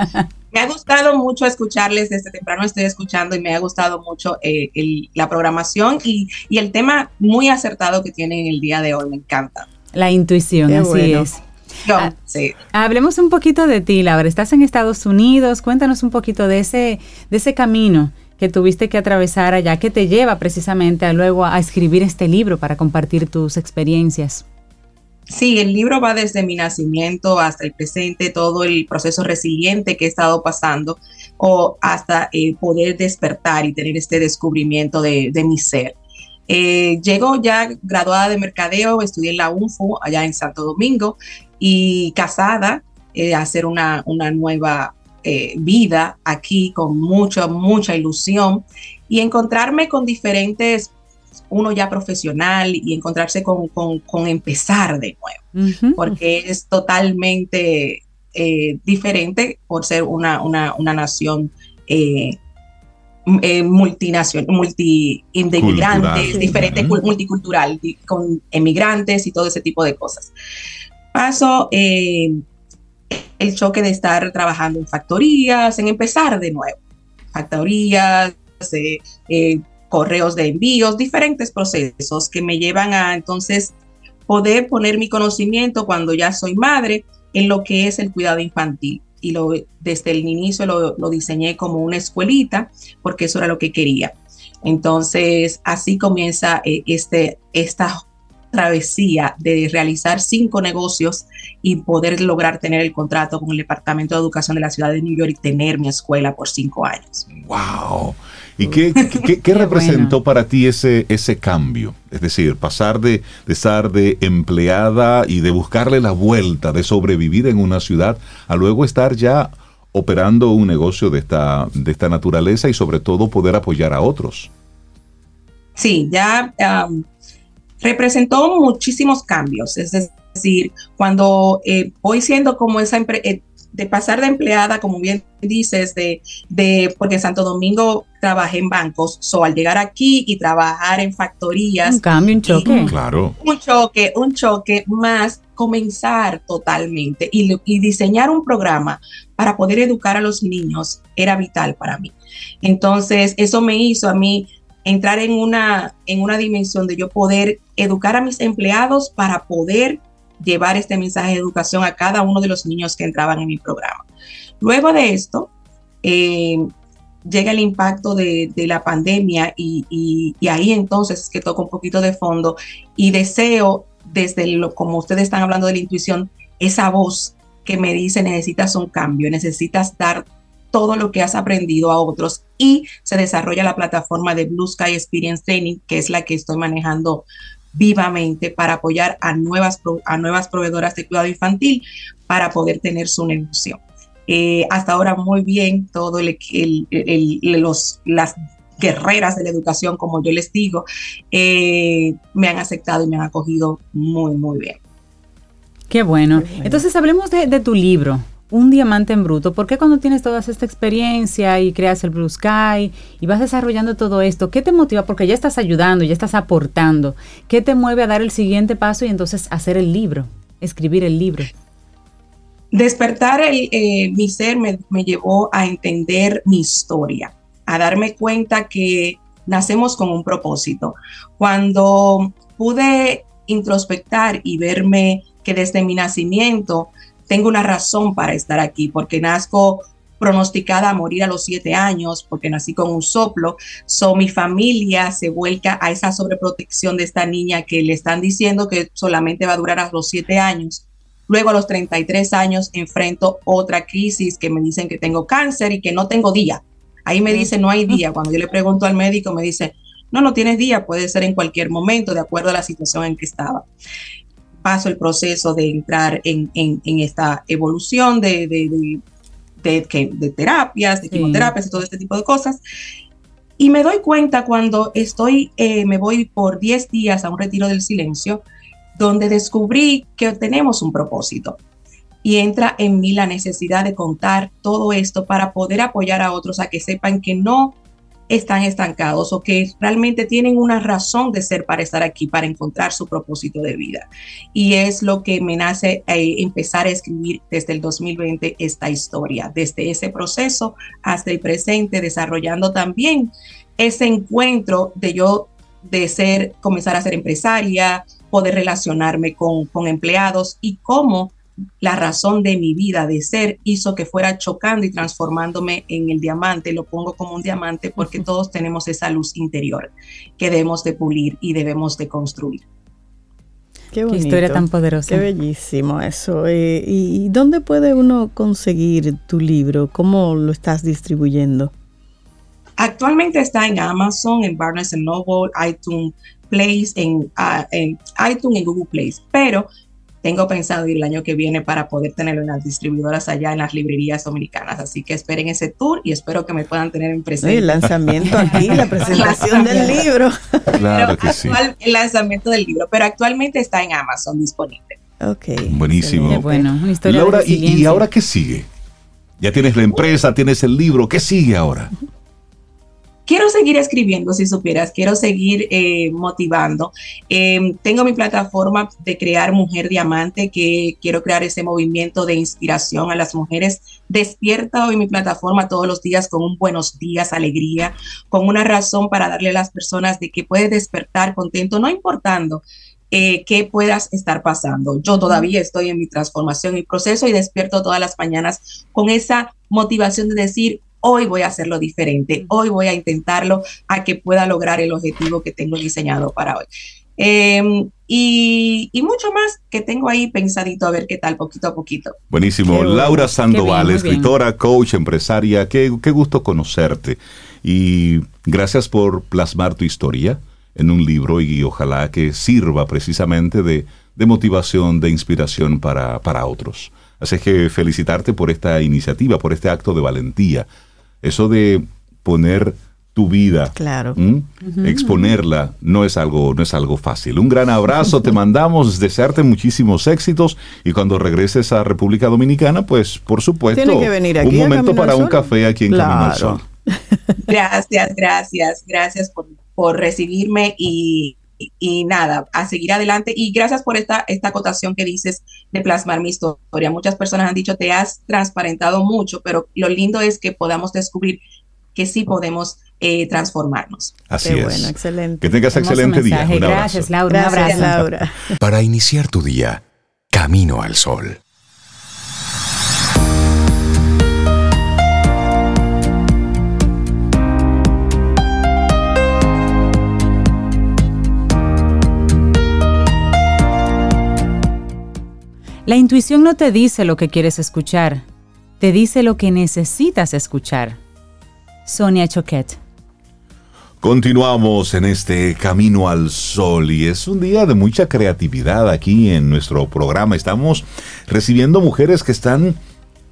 me ha gustado mucho escucharles desde temprano, estoy escuchando y me ha gustado mucho eh, el- la programación y, y el tema muy acertado que tienen el día de hoy, me encanta. La intuición, Qué así bueno. es. Yo, Ah. sí. Hablemos un poquito de ti, Laura. Estás en Estados Unidos. Cuéntanos un poquito de ese, de ese camino que tuviste que atravesar allá, que te lleva precisamente a luego a escribir este libro para compartir tus experiencias. Sí, el libro va desde mi nacimiento hasta el presente, todo el proceso resiliente que he estado pasando, o hasta eh, poder despertar y tener este descubrimiento de, mi ser. Eh, llego ya graduada de mercadeo, estudié en la UNFU allá en Santo Domingo y casada, eh, hacer una, una nueva eh, vida aquí con mucha, mucha ilusión y encontrarme con diferentes, uno ya profesional y encontrarse con, con, con empezar de nuevo porque es totalmente eh, diferente por ser una, una, una nación eh, eh, multinacional, multi de inmigrantes, diferente, Ujú. cul- multicultural, di- con emigrantes y todo ese tipo de cosas. Paso eh, el choque de estar trabajando en factorías, en empezar de nuevo. Factorías, eh, eh, correos de envíos, diferentes procesos que me llevan a entonces poder poner mi conocimiento cuando ya soy madre en lo que es el cuidado infantil. Y lo, desde el inicio lo, lo diseñé como una escuelita porque eso era lo que quería. Entonces, así comienza eh, este, esta travesía de realizar cinco negocios y poder lograr tener el contrato con el Departamento de Educación de la Ciudad de New York y tener mi escuela por cinco años. ¡Wow! ¿Y qué, qué- qué- qué representó para ti ese, ese cambio? Es decir, pasar de, de estar de empleada y de buscarle la vuelta, de sobrevivir en una ciudad, a luego estar ya operando un negocio de esta, de esta naturaleza y sobre todo poder apoyar a otros. Sí, ya representó muchísimos cambios. Es decir, cuando eh, voy siendo como esa eh, de pasar de empleada, como bien dices, de, de porque en Santo Domingo trabajé en bancos, so al llegar aquí y trabajar en factorías, Un cambio, un choque. Claro. un choque, un choque más comenzar totalmente y diseñar un programa para poder educar a los niños era vital para mí. Entonces, eso me hizo a mí entrar en una, en una dimensión de yo poder educar a mis empleados para poder llevar este mensaje de educación a cada uno de los niños que entraban en mi programa. Luego de esto, eh, llega el impacto de, la pandemia y ahí entonces es que toco un poquito de fondo y deseo desde lo, como ustedes están hablando de la intuición, esa voz que me dice necesitas un cambio, necesitas dar todo lo que has aprendido a otros y se desarrolla la plataforma de Blue Sky Experience Training, que es la que estoy manejando vivamente para apoyar a nuevas, a nuevas proveedoras de cuidado infantil para poder tener su negocio. Eh, hasta ahora muy bien, todo el, los, las guerreras de la educación, como yo les digo, eh, me han aceptado y me han acogido muy, muy bien. Qué bueno. Entonces hablemos de, tu libro, Un diamante en bruto. ¿Por qué cuando tienes toda esta experiencia y creas el Blue Sky y vas desarrollando todo esto, qué te motiva? Porque ya estás ayudando, ya estás aportando. ¿Qué te mueve a dar el siguiente paso y entonces hacer el libro, escribir el libro? Despertar el, eh, mi ser me, me llevó a entender mi historia, a darme cuenta que nacemos con un propósito. Cuando pude introspectar y verme que desde mi nacimiento tengo una razón para estar aquí, porque nazco pronosticada a morir a los siete años, porque nací con un soplo. So, mi familia se vuelca a esa sobreprotección de esta niña que le están diciendo que solamente va a durar a los siete años. Luego a los 33 años enfrento otra crisis que me dicen que tengo cáncer y que no tengo día. Ahí me dice no hay día. Cuando yo le pregunto al médico me dice, no, no tienes día, puede ser en cualquier momento, de acuerdo a la situación en que estaba paso el proceso de entrar en, esta evolución de, de, de, terapias, de quimioterapias y todo este tipo de cosas. Y me doy cuenta cuando estoy, eh, me voy por 10 días a un retiro del silencio, donde descubrí que tenemos un propósito. Y entra en mí la necesidad de contar todo esto para poder apoyar a otros a que sepan que no están estancados o que realmente tienen una razón de ser para estar aquí, para encontrar su propósito de vida. Y es lo que me nace eh, empezar a escribir desde el 2020 esta historia, desde ese proceso hasta el presente, desarrollando también ese encuentro de yo de ser, comenzar a ser empresaria, poder relacionarme con, con empleados y cómo la razón de mi vida de ser hizo que fuera chocando y transformándome en el diamante. Lo pongo como un diamante porque todos tenemos esa luz interior que debemos de pulir y debemos de construir. Qué, historia tan poderosa. Qué bellísimo eso. Eh, ¿Y dónde puede uno conseguir tu libro? ¿Cómo lo estás distribuyendo? Actualmente está en Amazon, en Barnes Noble, iTunes Place, en, uh, en iTunes y Google Place, pero tengo pensado ir el año que viene para poder tenerlo en las distribuidoras allá en las librerías dominicanas. Así que esperen ese tour y espero que me puedan tener en presente. el lanzamiento aquí, la presentación del libro. Claro que sí. El lanzamiento del libro, pero actualmente está en Amazon disponible. Ok. Buenísimo. bueno, una historia Laura, ¿y, ¿y ahora qué sigue? Ya tienes la empresa, tienes el libro, ¿qué sigue ahora? Quiero seguir escribiendo, si supieras, quiero seguir eh, motivando. Em, tengo mi plataforma de crear Mujer Diamante, que quiero crear ese movimiento de inspiración a las mujeres. Despierta hoy mi plataforma todos los días con un buenos días, alegría, con una razón para darle a las personas de que puedes despertar contento, no importando eh, qué puedas estar pasando. Yo todavía estoy en mi transformación y proceso y despierto todas las mañanas con esa motivación de decir, hoy voy a hacerlo diferente, hoy voy a intentarlo a que pueda lograr el objetivo que tengo diseñado para hoy. Em, y, mucho más que tengo ahí pensadito a ver qué tal, poquito a poquito. Buenísimo. Laura Sandoval, escritora, coach, empresaria, qué, qué gusto conocerte. Y gracias por plasmar tu historia en un libro y ojalá que sirva precisamente de, de motivación, de inspiración para, para otros. Así que felicitarte por esta iniciativa, por este acto de valentía eso de poner tu vida, claro. exponerla, no es algo, no es algo fácil. Un gran abrazo, te mandamos, desearte muchísimos éxitos y cuando regreses a República Dominicana, pues por supuesto, un momento para un café aquí en Camino al Sol. Gracias, gracias, gracias por, por recibirme y, y, nada, a seguir adelante. Y gracias por esta, esta acotación que dices de plasmar mi historia. Muchas personas han dicho, te has transparentado mucho, pero lo lindo es que podamos descubrir que sí podemos eh, transformarnos. Así es. Bueno, excelente. Que tengas excelente día. gracias, Laura. Gracias, Laura. Para iniciar tu día, camino al sol. La intuición no te dice lo que quieres escuchar, te dice lo que necesitas escuchar. Sonia Choquet. Continuamos en este camino al sol y es un día de mucha creatividad aquí en nuestro programa. Estamos recibiendo mujeres que están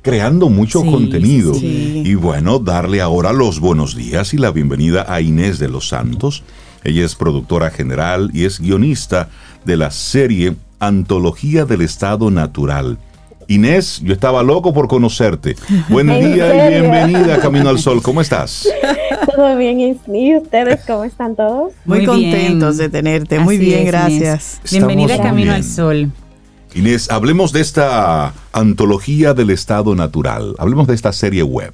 creando mucho Sí, contenido. sí. Y bueno, darle ahora los buenos días y la bienvenida a Inés de los Santos. Ella es productora general y es guionista de la serie Antología del Estado Natural. Inés, yo estaba loco por conocerte. Buen ¿En día y bienvenida a Camino al Sol. ¿Cómo estás? Todo bien, ¿y y ustedes cómo están todos? Muy, Muy bien. contentos de tenerte. Muy bien, es, gracias. Bienvenida a Camino al. Sol. Inés, hablemos de esta antología del estado natural. Hablemos de esta serie web.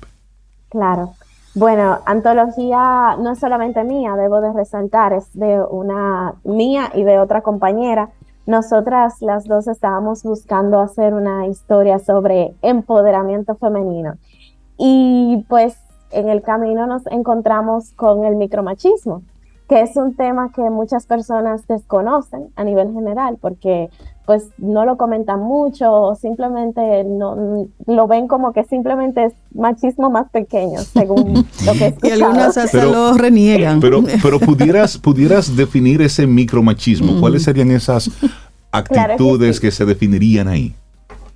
Claro. Bueno, antología no es solamente mía, debo de resaltar, es de una mía y de otra compañera. Nosotras las dos estábamos buscando hacer una historia sobre empoderamiento femenino. Y pues en el camino nos encontramos con el micromachismo, que es un tema que muchas personas desconocen a nivel general, porque pues no lo comentan mucho o simplemente no lo ven como que simplemente es machismo más pequeño, según lo que he Y algunas hasta Pero- lo reniegan. Pero, pero pudieras, pudieras definir ese micromachismo. ¿Cuáles serían esas actitudes sí. que se definirían ahí?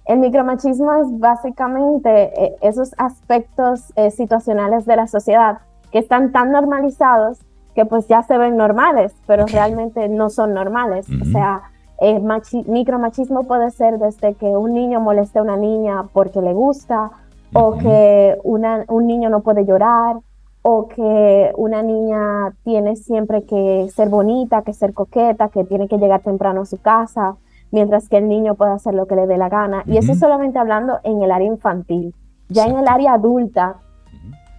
El micromachismo es básicamente eh, esos aspectos eh, situacionales de la sociedad que están tan normalizados que pues ya se ven normales, pero realmente no son normales. O sea, eh, machi- micromachismo puede ser desde que un niño moleste a una niña porque le gusta, o que una- un niño no puede llorar, o que una niña tiene siempre que ser bonita, que ser coqueta, que tiene que llegar temprano a su casa, mientras que el niño puede hacer lo que le dé la gana. Y eso solamente hablando en el área infantil. Ya en el área adulta,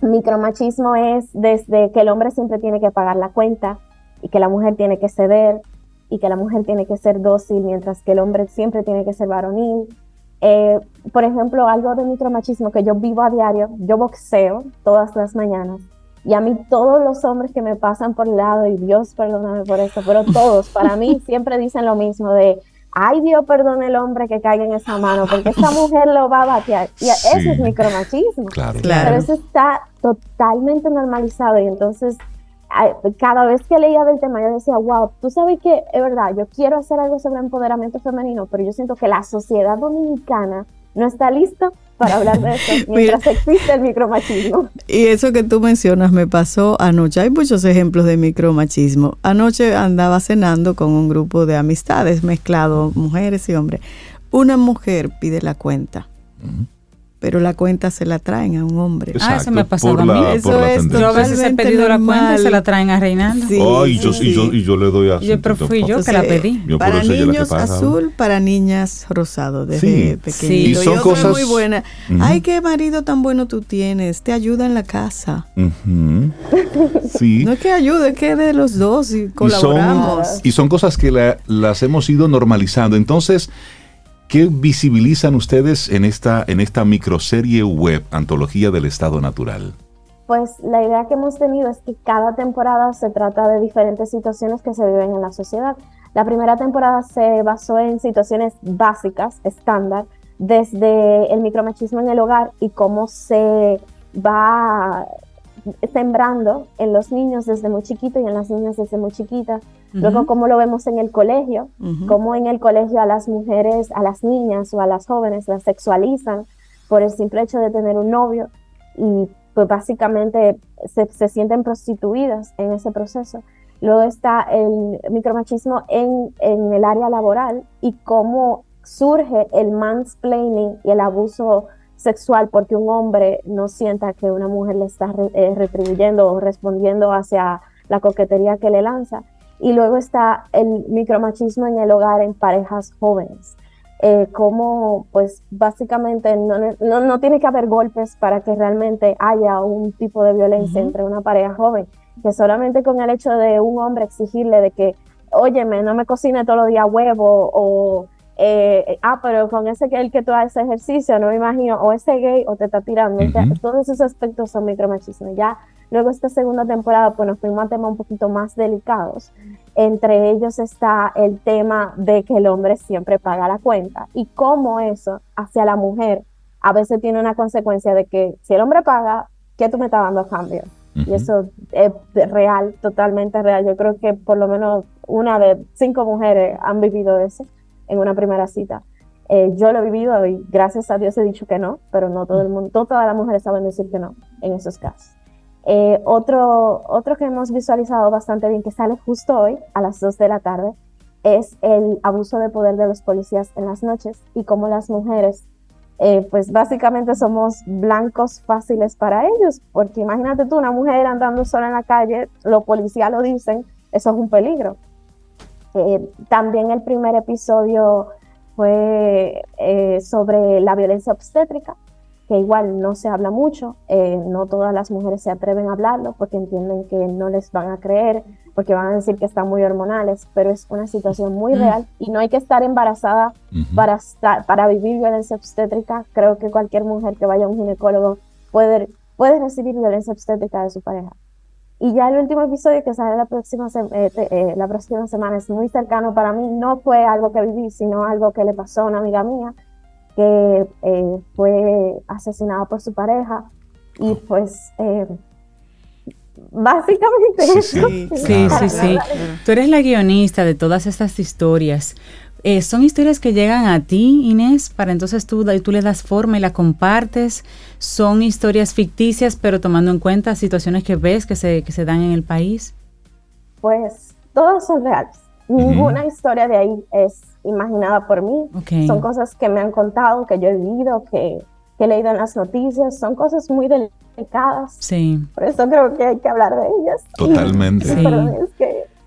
micromachismo es desde que el hombre siempre tiene que pagar la cuenta y que la mujer tiene que ceder y que la mujer tiene que ser dócil mientras que el hombre siempre tiene que ser varonil. Eh, por ejemplo, algo de micromachismo que yo vivo a diario, yo boxeo todas las mañanas y a mí todos los hombres que me pasan por el lado, y Dios perdóname por eso, pero todos para mí siempre dicen lo mismo de, ay Dios perdone el hombre que caiga en esa mano, porque esa mujer lo va a batear. Y eso Sí. es micromachismo. Claro. Claro. Pero eso está totalmente normalizado y entonces cada vez que leía del tema yo decía, wow, tú sabes que es verdad, yo quiero hacer algo sobre empoderamiento femenino, pero yo siento que la sociedad dominicana no está lista para hablar de eso mientras existe el micromachismo. Y eso que tú mencionas me pasó anoche. Hay muchos ejemplos de micromachismo. Anoche andaba cenando con un grupo de amistades mezclado, mujeres y hombres. Una mujer pide la cuenta, pero la cuenta se la traen a un hombre. Ah, eso me ha pasado por a mí. la, Eso es tendencia. Yo a veces he pedido la cuenta y se la traen a Reinaldo. Sí, yo, y, yo, sí. y yo le doy así. Yo, pero fui yo que la pedí. Yo para niños azul, para niñas rosado, desde Sí. pequeñito. Sí. Y son otra cosas- muy buena. Ujú. Ay, qué marido tan bueno tú tienes. Te ayuda en la casa. Sí. No es que ayude, es que de los dos y y, son, colaboramos. y son cosas que la- las hemos ido normalizando. Entonces, ¿qué visibilizan ustedes en esta, en esta microserie web, Antología del Estado Natural? Pues la idea que hemos tenido es que cada temporada se trata de diferentes situaciones que se viven en la sociedad. La primera temporada se basó en situaciones básicas, estándar, desde el micromachismo en el hogar y cómo se va sembrando en los niños desde muy chiquitos y en las niñas desde muy chiquitas. Luego, cómo lo vemos en el colegio, Ujú. cómo en el colegio a las mujeres, a las niñas o a las jóvenes las sexualizan por el simple hecho de tener un novio y pues básicamente se, se sienten prostituidas en ese proceso. Luego está el micromachismo en, en el área laboral y cómo surge el mansplaining y el abuso sexual porque un hombre no sienta que una mujer le está re- eh, retribuyendo o respondiendo hacia la coquetería que le lanza. Y luego está el micromachismo en el hogar en parejas jóvenes. Eh, como pues básicamente no, no, no tiene que haber golpes para que realmente haya un tipo de violencia entre una pareja joven, que solamente con el hecho de un hombre exigirle de que, óyeme, no me cocine todos los días huevo o, eh, ah, pero con ese que el que tú haces ejercicio, no me imagino, o ese gay o te está tirando, o sea, Ujú. todos esos aspectos son micromachismo. Ya Luego esta segunda temporada, pues nos fuimos a temas un poquito más delicados. Entre ellos está el tema de que el hombre siempre paga la cuenta y cómo eso hacia la mujer a veces tiene una consecuencia de que si el hombre paga, ¿qué tú me estás dando a cambio? Y eso es real, totalmente real. Yo creo que por lo menos una de cinco mujeres han vivido eso en una primera cita. Eh, yo lo he vivido y gracias a Dios he dicho que no, pero no todo el mundo, todas las mujeres saben decir que no en esos casos. Eh, otro, otro que hemos visualizado bastante bien, que sale justo hoy a las 2 de la tarde, es el abuso de poder de los policías en las noches y cómo las mujeres, eh, pues básicamente somos blancos fáciles para ellos, porque imagínate tú, una mujer andando sola en la calle, los policías lo dicen, eso es un peligro. También el primer episodio fue sobre la violencia obstétrica, que igual no se habla mucho, eh, no todas las mujeres se atreven a hablarlo porque entienden que no les van a creer, porque van a decir que están muy hormonales, pero es una situación muy mm. real y no hay que estar embarazada para, estar, para vivir violencia obstétrica. Creo que cualquier mujer que vaya a un ginecólogo puede, puede recibir violencia obstétrica de su pareja. Y ya el último episodio que sale la próxima, eh, eh, la próxima semana es muy cercano para mí, no fue algo que viví, sino algo que le pasó a una amiga mía que eh, fue asesinada por su pareja. Y pues eh, básicamente sí, Sí, sí, sí, Tú eres la guionista de todas estas historias. Eh, ¿Son historias que llegan a ti, Inés, para entonces tú, tú le das forma y la compartes? ¿Son historias ficticias, pero tomando en cuenta situaciones que ves que se, que se dan en el país? Pues todas son reales. Ninguna historia de ahí es imaginada por mí. Son cosas que me han contado, que yo he vivido, que, he leído en las noticias. Son cosas muy delicadas. Sí. Por eso creo que hay que hablar de ellas. Totalmente.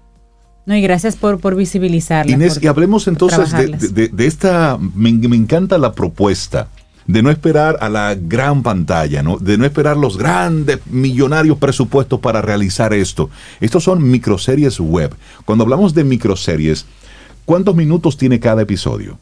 no, y gracias por, por visibilizarlas. Inés, y hablemos entonces de, esta, me, me encanta la propuesta de no esperar a la gran pantalla, ¿no? de no esperar los grandes millonarios presupuestos para realizar esto. Estos son microseries web. Cuando hablamos de microseries, ¿cuántos minutos tiene cada episodio?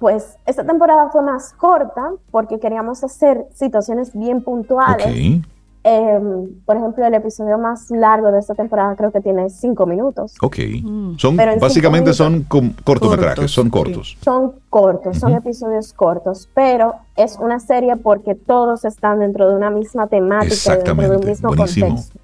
Pues esta temporada fue más corta porque queríamos hacer situaciones bien puntuales. Em, por ejemplo, el episodio más largo de esta temporada creo que tiene cinco minutos. Ok. Mm. Son, básicamente son cortometrajes, son cortos. Son cortos, son episodios cortos, pero es una serie porque todos están dentro de una misma temática, dentro de un mismo contexto.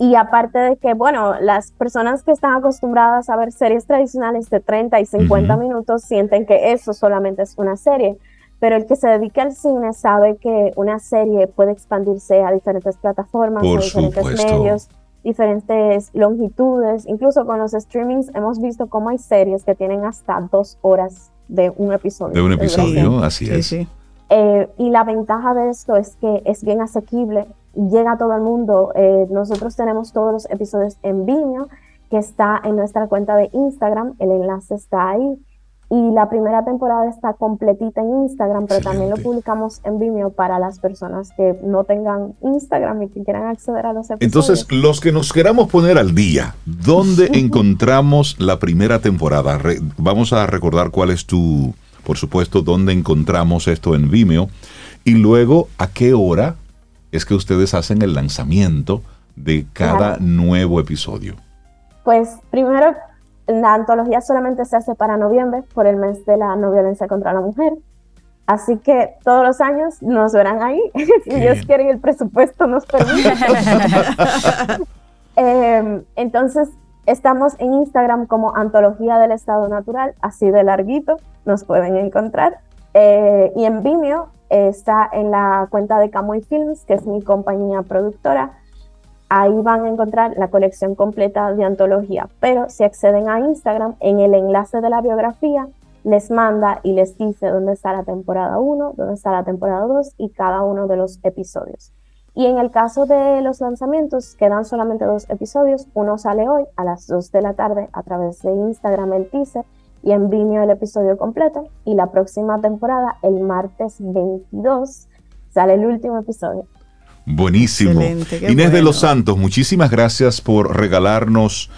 Y aparte de que, bueno, las personas que están acostumbradas a ver series tradicionales de 30 y 50 minutos sienten que eso solamente es una serie pero el que se dedica al cine sabe que una serie puede expandirse a diferentes plataformas, a diferentes medios, diferentes longitudes. Incluso con los streamings hemos visto cómo hay series que tienen hasta dos horas de un episodio. De un episodio, así es. Eh, y la ventaja de esto es que es bien asequible, llega a todo el mundo. Eh, nosotros tenemos todos los episodios en Vimeo, que está en nuestra cuenta de Instagram, el enlace está ahí. Y la primera temporada está completita en Instagram, pero también lo publicamos en Vimeo para las personas que no tengan Instagram y que quieran acceder a los episodios. Entonces, los que nos queramos poner al día, ¿dónde encontramos la primera temporada? vamos a recordar cuál es tu, por supuesto, dónde encontramos esto en Vimeo. Y luego, ¿a qué hora es que ustedes hacen el lanzamiento de cada nuevo episodio? Pues primero la antología solamente se hace para noviembre, por el mes de la no violencia contra la mujer. Así que todos los años nos verán ahí. si Dios quiere y el presupuesto nos permite. Em, entonces, estamos en Instagram como Antología del Estado Natural, así de larguito, nos pueden encontrar. Eh, y en Vimeo está en la cuenta de Camuy Films, que es mi compañía productora. Ahí van a encontrar la colección completa de antología, pero si acceden a Instagram, en el enlace de la biografía, les manda y les dice dónde está la temporada 1, dónde está la temporada 2 y cada uno de los episodios. Y en el caso de los lanzamientos, quedan solamente dos episodios. Uno sale hoy a las 2 de la tarde a través de Instagram el teaser y en Vimeo el episodio completo. Y la próxima temporada, el martes 22, sale el último episodio. Buenísimo. Inés de los Santos, muchísimas gracias por regalarnos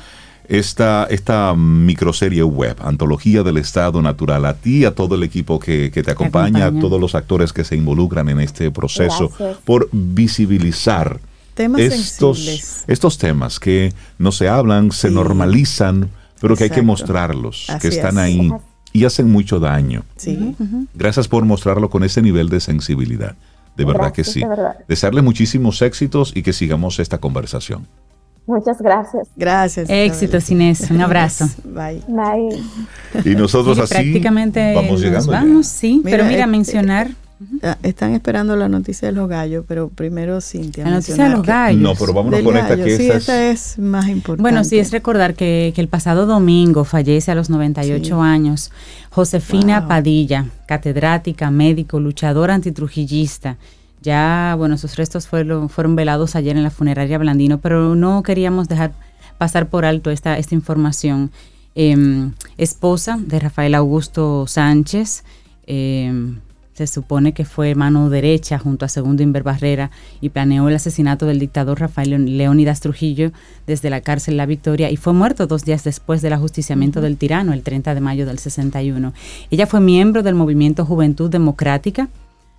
esta, esta microserie web, Antología del Estado Natural, a ti, a todo el equipo que, te, acompaña, a todos los actores que se involucran en este proceso, por visibilizar Temas estos, sensibles. estos temas que no se hablan, se Sí. normalizan, pero que hay que mostrarlos, Así que están es. ahí y hacen mucho daño. Sí. Gracias por mostrarlo con ese nivel de sensibilidad. De verdad Gracias, que sí. de verdad. Desearle muchísimos éxitos y que sigamos esta conversación. Muchas gracias. Gracias. Éxitos, Inés. Un abrazo. Bye. Bye. Y nosotros así prácticamente vamos llegando. ya. vamos, sí. Mira, pero mira, eh, mencionar Ah, Están esperando la noticia de los gallos, pero primero Cintia. la noticia de los gallos. No, pero vámonos con esta gallo, que sí, esa esta es- es más importante. Bueno, sí, es recordar que, que el pasado domingo fallece a los 98 Sí. años Josefina Wow. Padilla, catedrática, médico, luchadora antitrujillista. Ya, bueno, sus restos fueron, fueron velados ayer en la funeraria Blandino, pero no queríamos dejar pasar por alto esta, esta información. Em, esposa de Rafael Augusto Sánchez, em, se supone que fue mano derecha junto a Segundo Inver Barrera y planeó el asesinato del dictador Rafael Leónidas Trujillo desde la cárcel La Victoria y fue muerto dos días después del ajusticiamiento del tirano, el 30 de mayo del 61. Ella fue miembro del movimiento Juventud Democrática,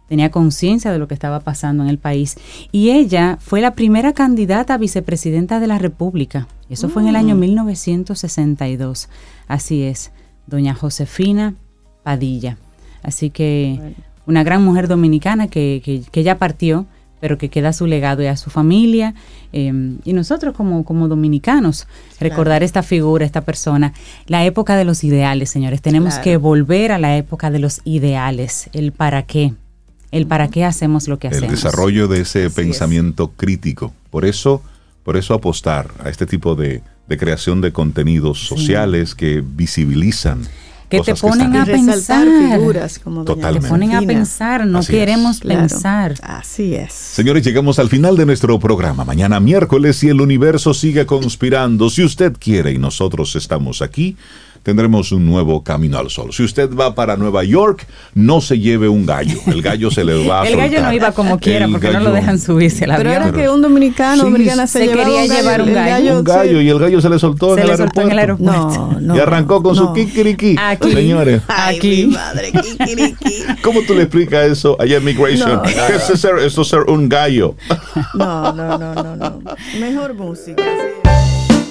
tenía conciencia de lo que estaba pasando en el país y ella fue la primera candidata a vicepresidenta de la República. Eso fue en el año 1962. Así es, doña Josefina Padilla. Así que una gran mujer dominicana que, que, que ya partió, pero que queda su legado y a su familia. eh, y nosotros como, como dominicanos, recordar esta figura, esta persona. La época de los ideales, señores. Tenemos Claro. que volver a la época de los ideales. El para qué. El para qué hacemos lo que el hacemos. desarrollo de ese Así pensamiento crítico. Por eso, por eso apostar a este tipo de, de creación de contenidos sociales que visibilizan Que te ponen a pensar. figuras como doña Totalmente. Te ponen a pensar, no Así es. queremos Claro. pensar. Así es. Señores, llegamos al final de nuestro programa. Mañana miércoles, si el universo sigue conspirando, si usted quiere y nosotros estamos aquí, tendremos un nuevo camino al sol. Si usted va para Nueva York, no se lleve un gallo. El gallo se le va a El gallo soltar. no iba como quiera El porque no lo dejan subirse al Pero avión. era que un dominicano, Sí, dominicana se, se quería un gallo, llevar un gallo. Un gallo sí. y el gallo se le soltó Se en el le soltó en el aeropuerto. No, no. y arrancó con no. su kikiriki. Aquí. Señores, Ay, Aquí. mi madre, kikiriki. ¿cómo tú le explicas eso allá en Migration? ¿Qué es ser, eso es ser un gallo? No, no, no, no, no. Mejor música. sí.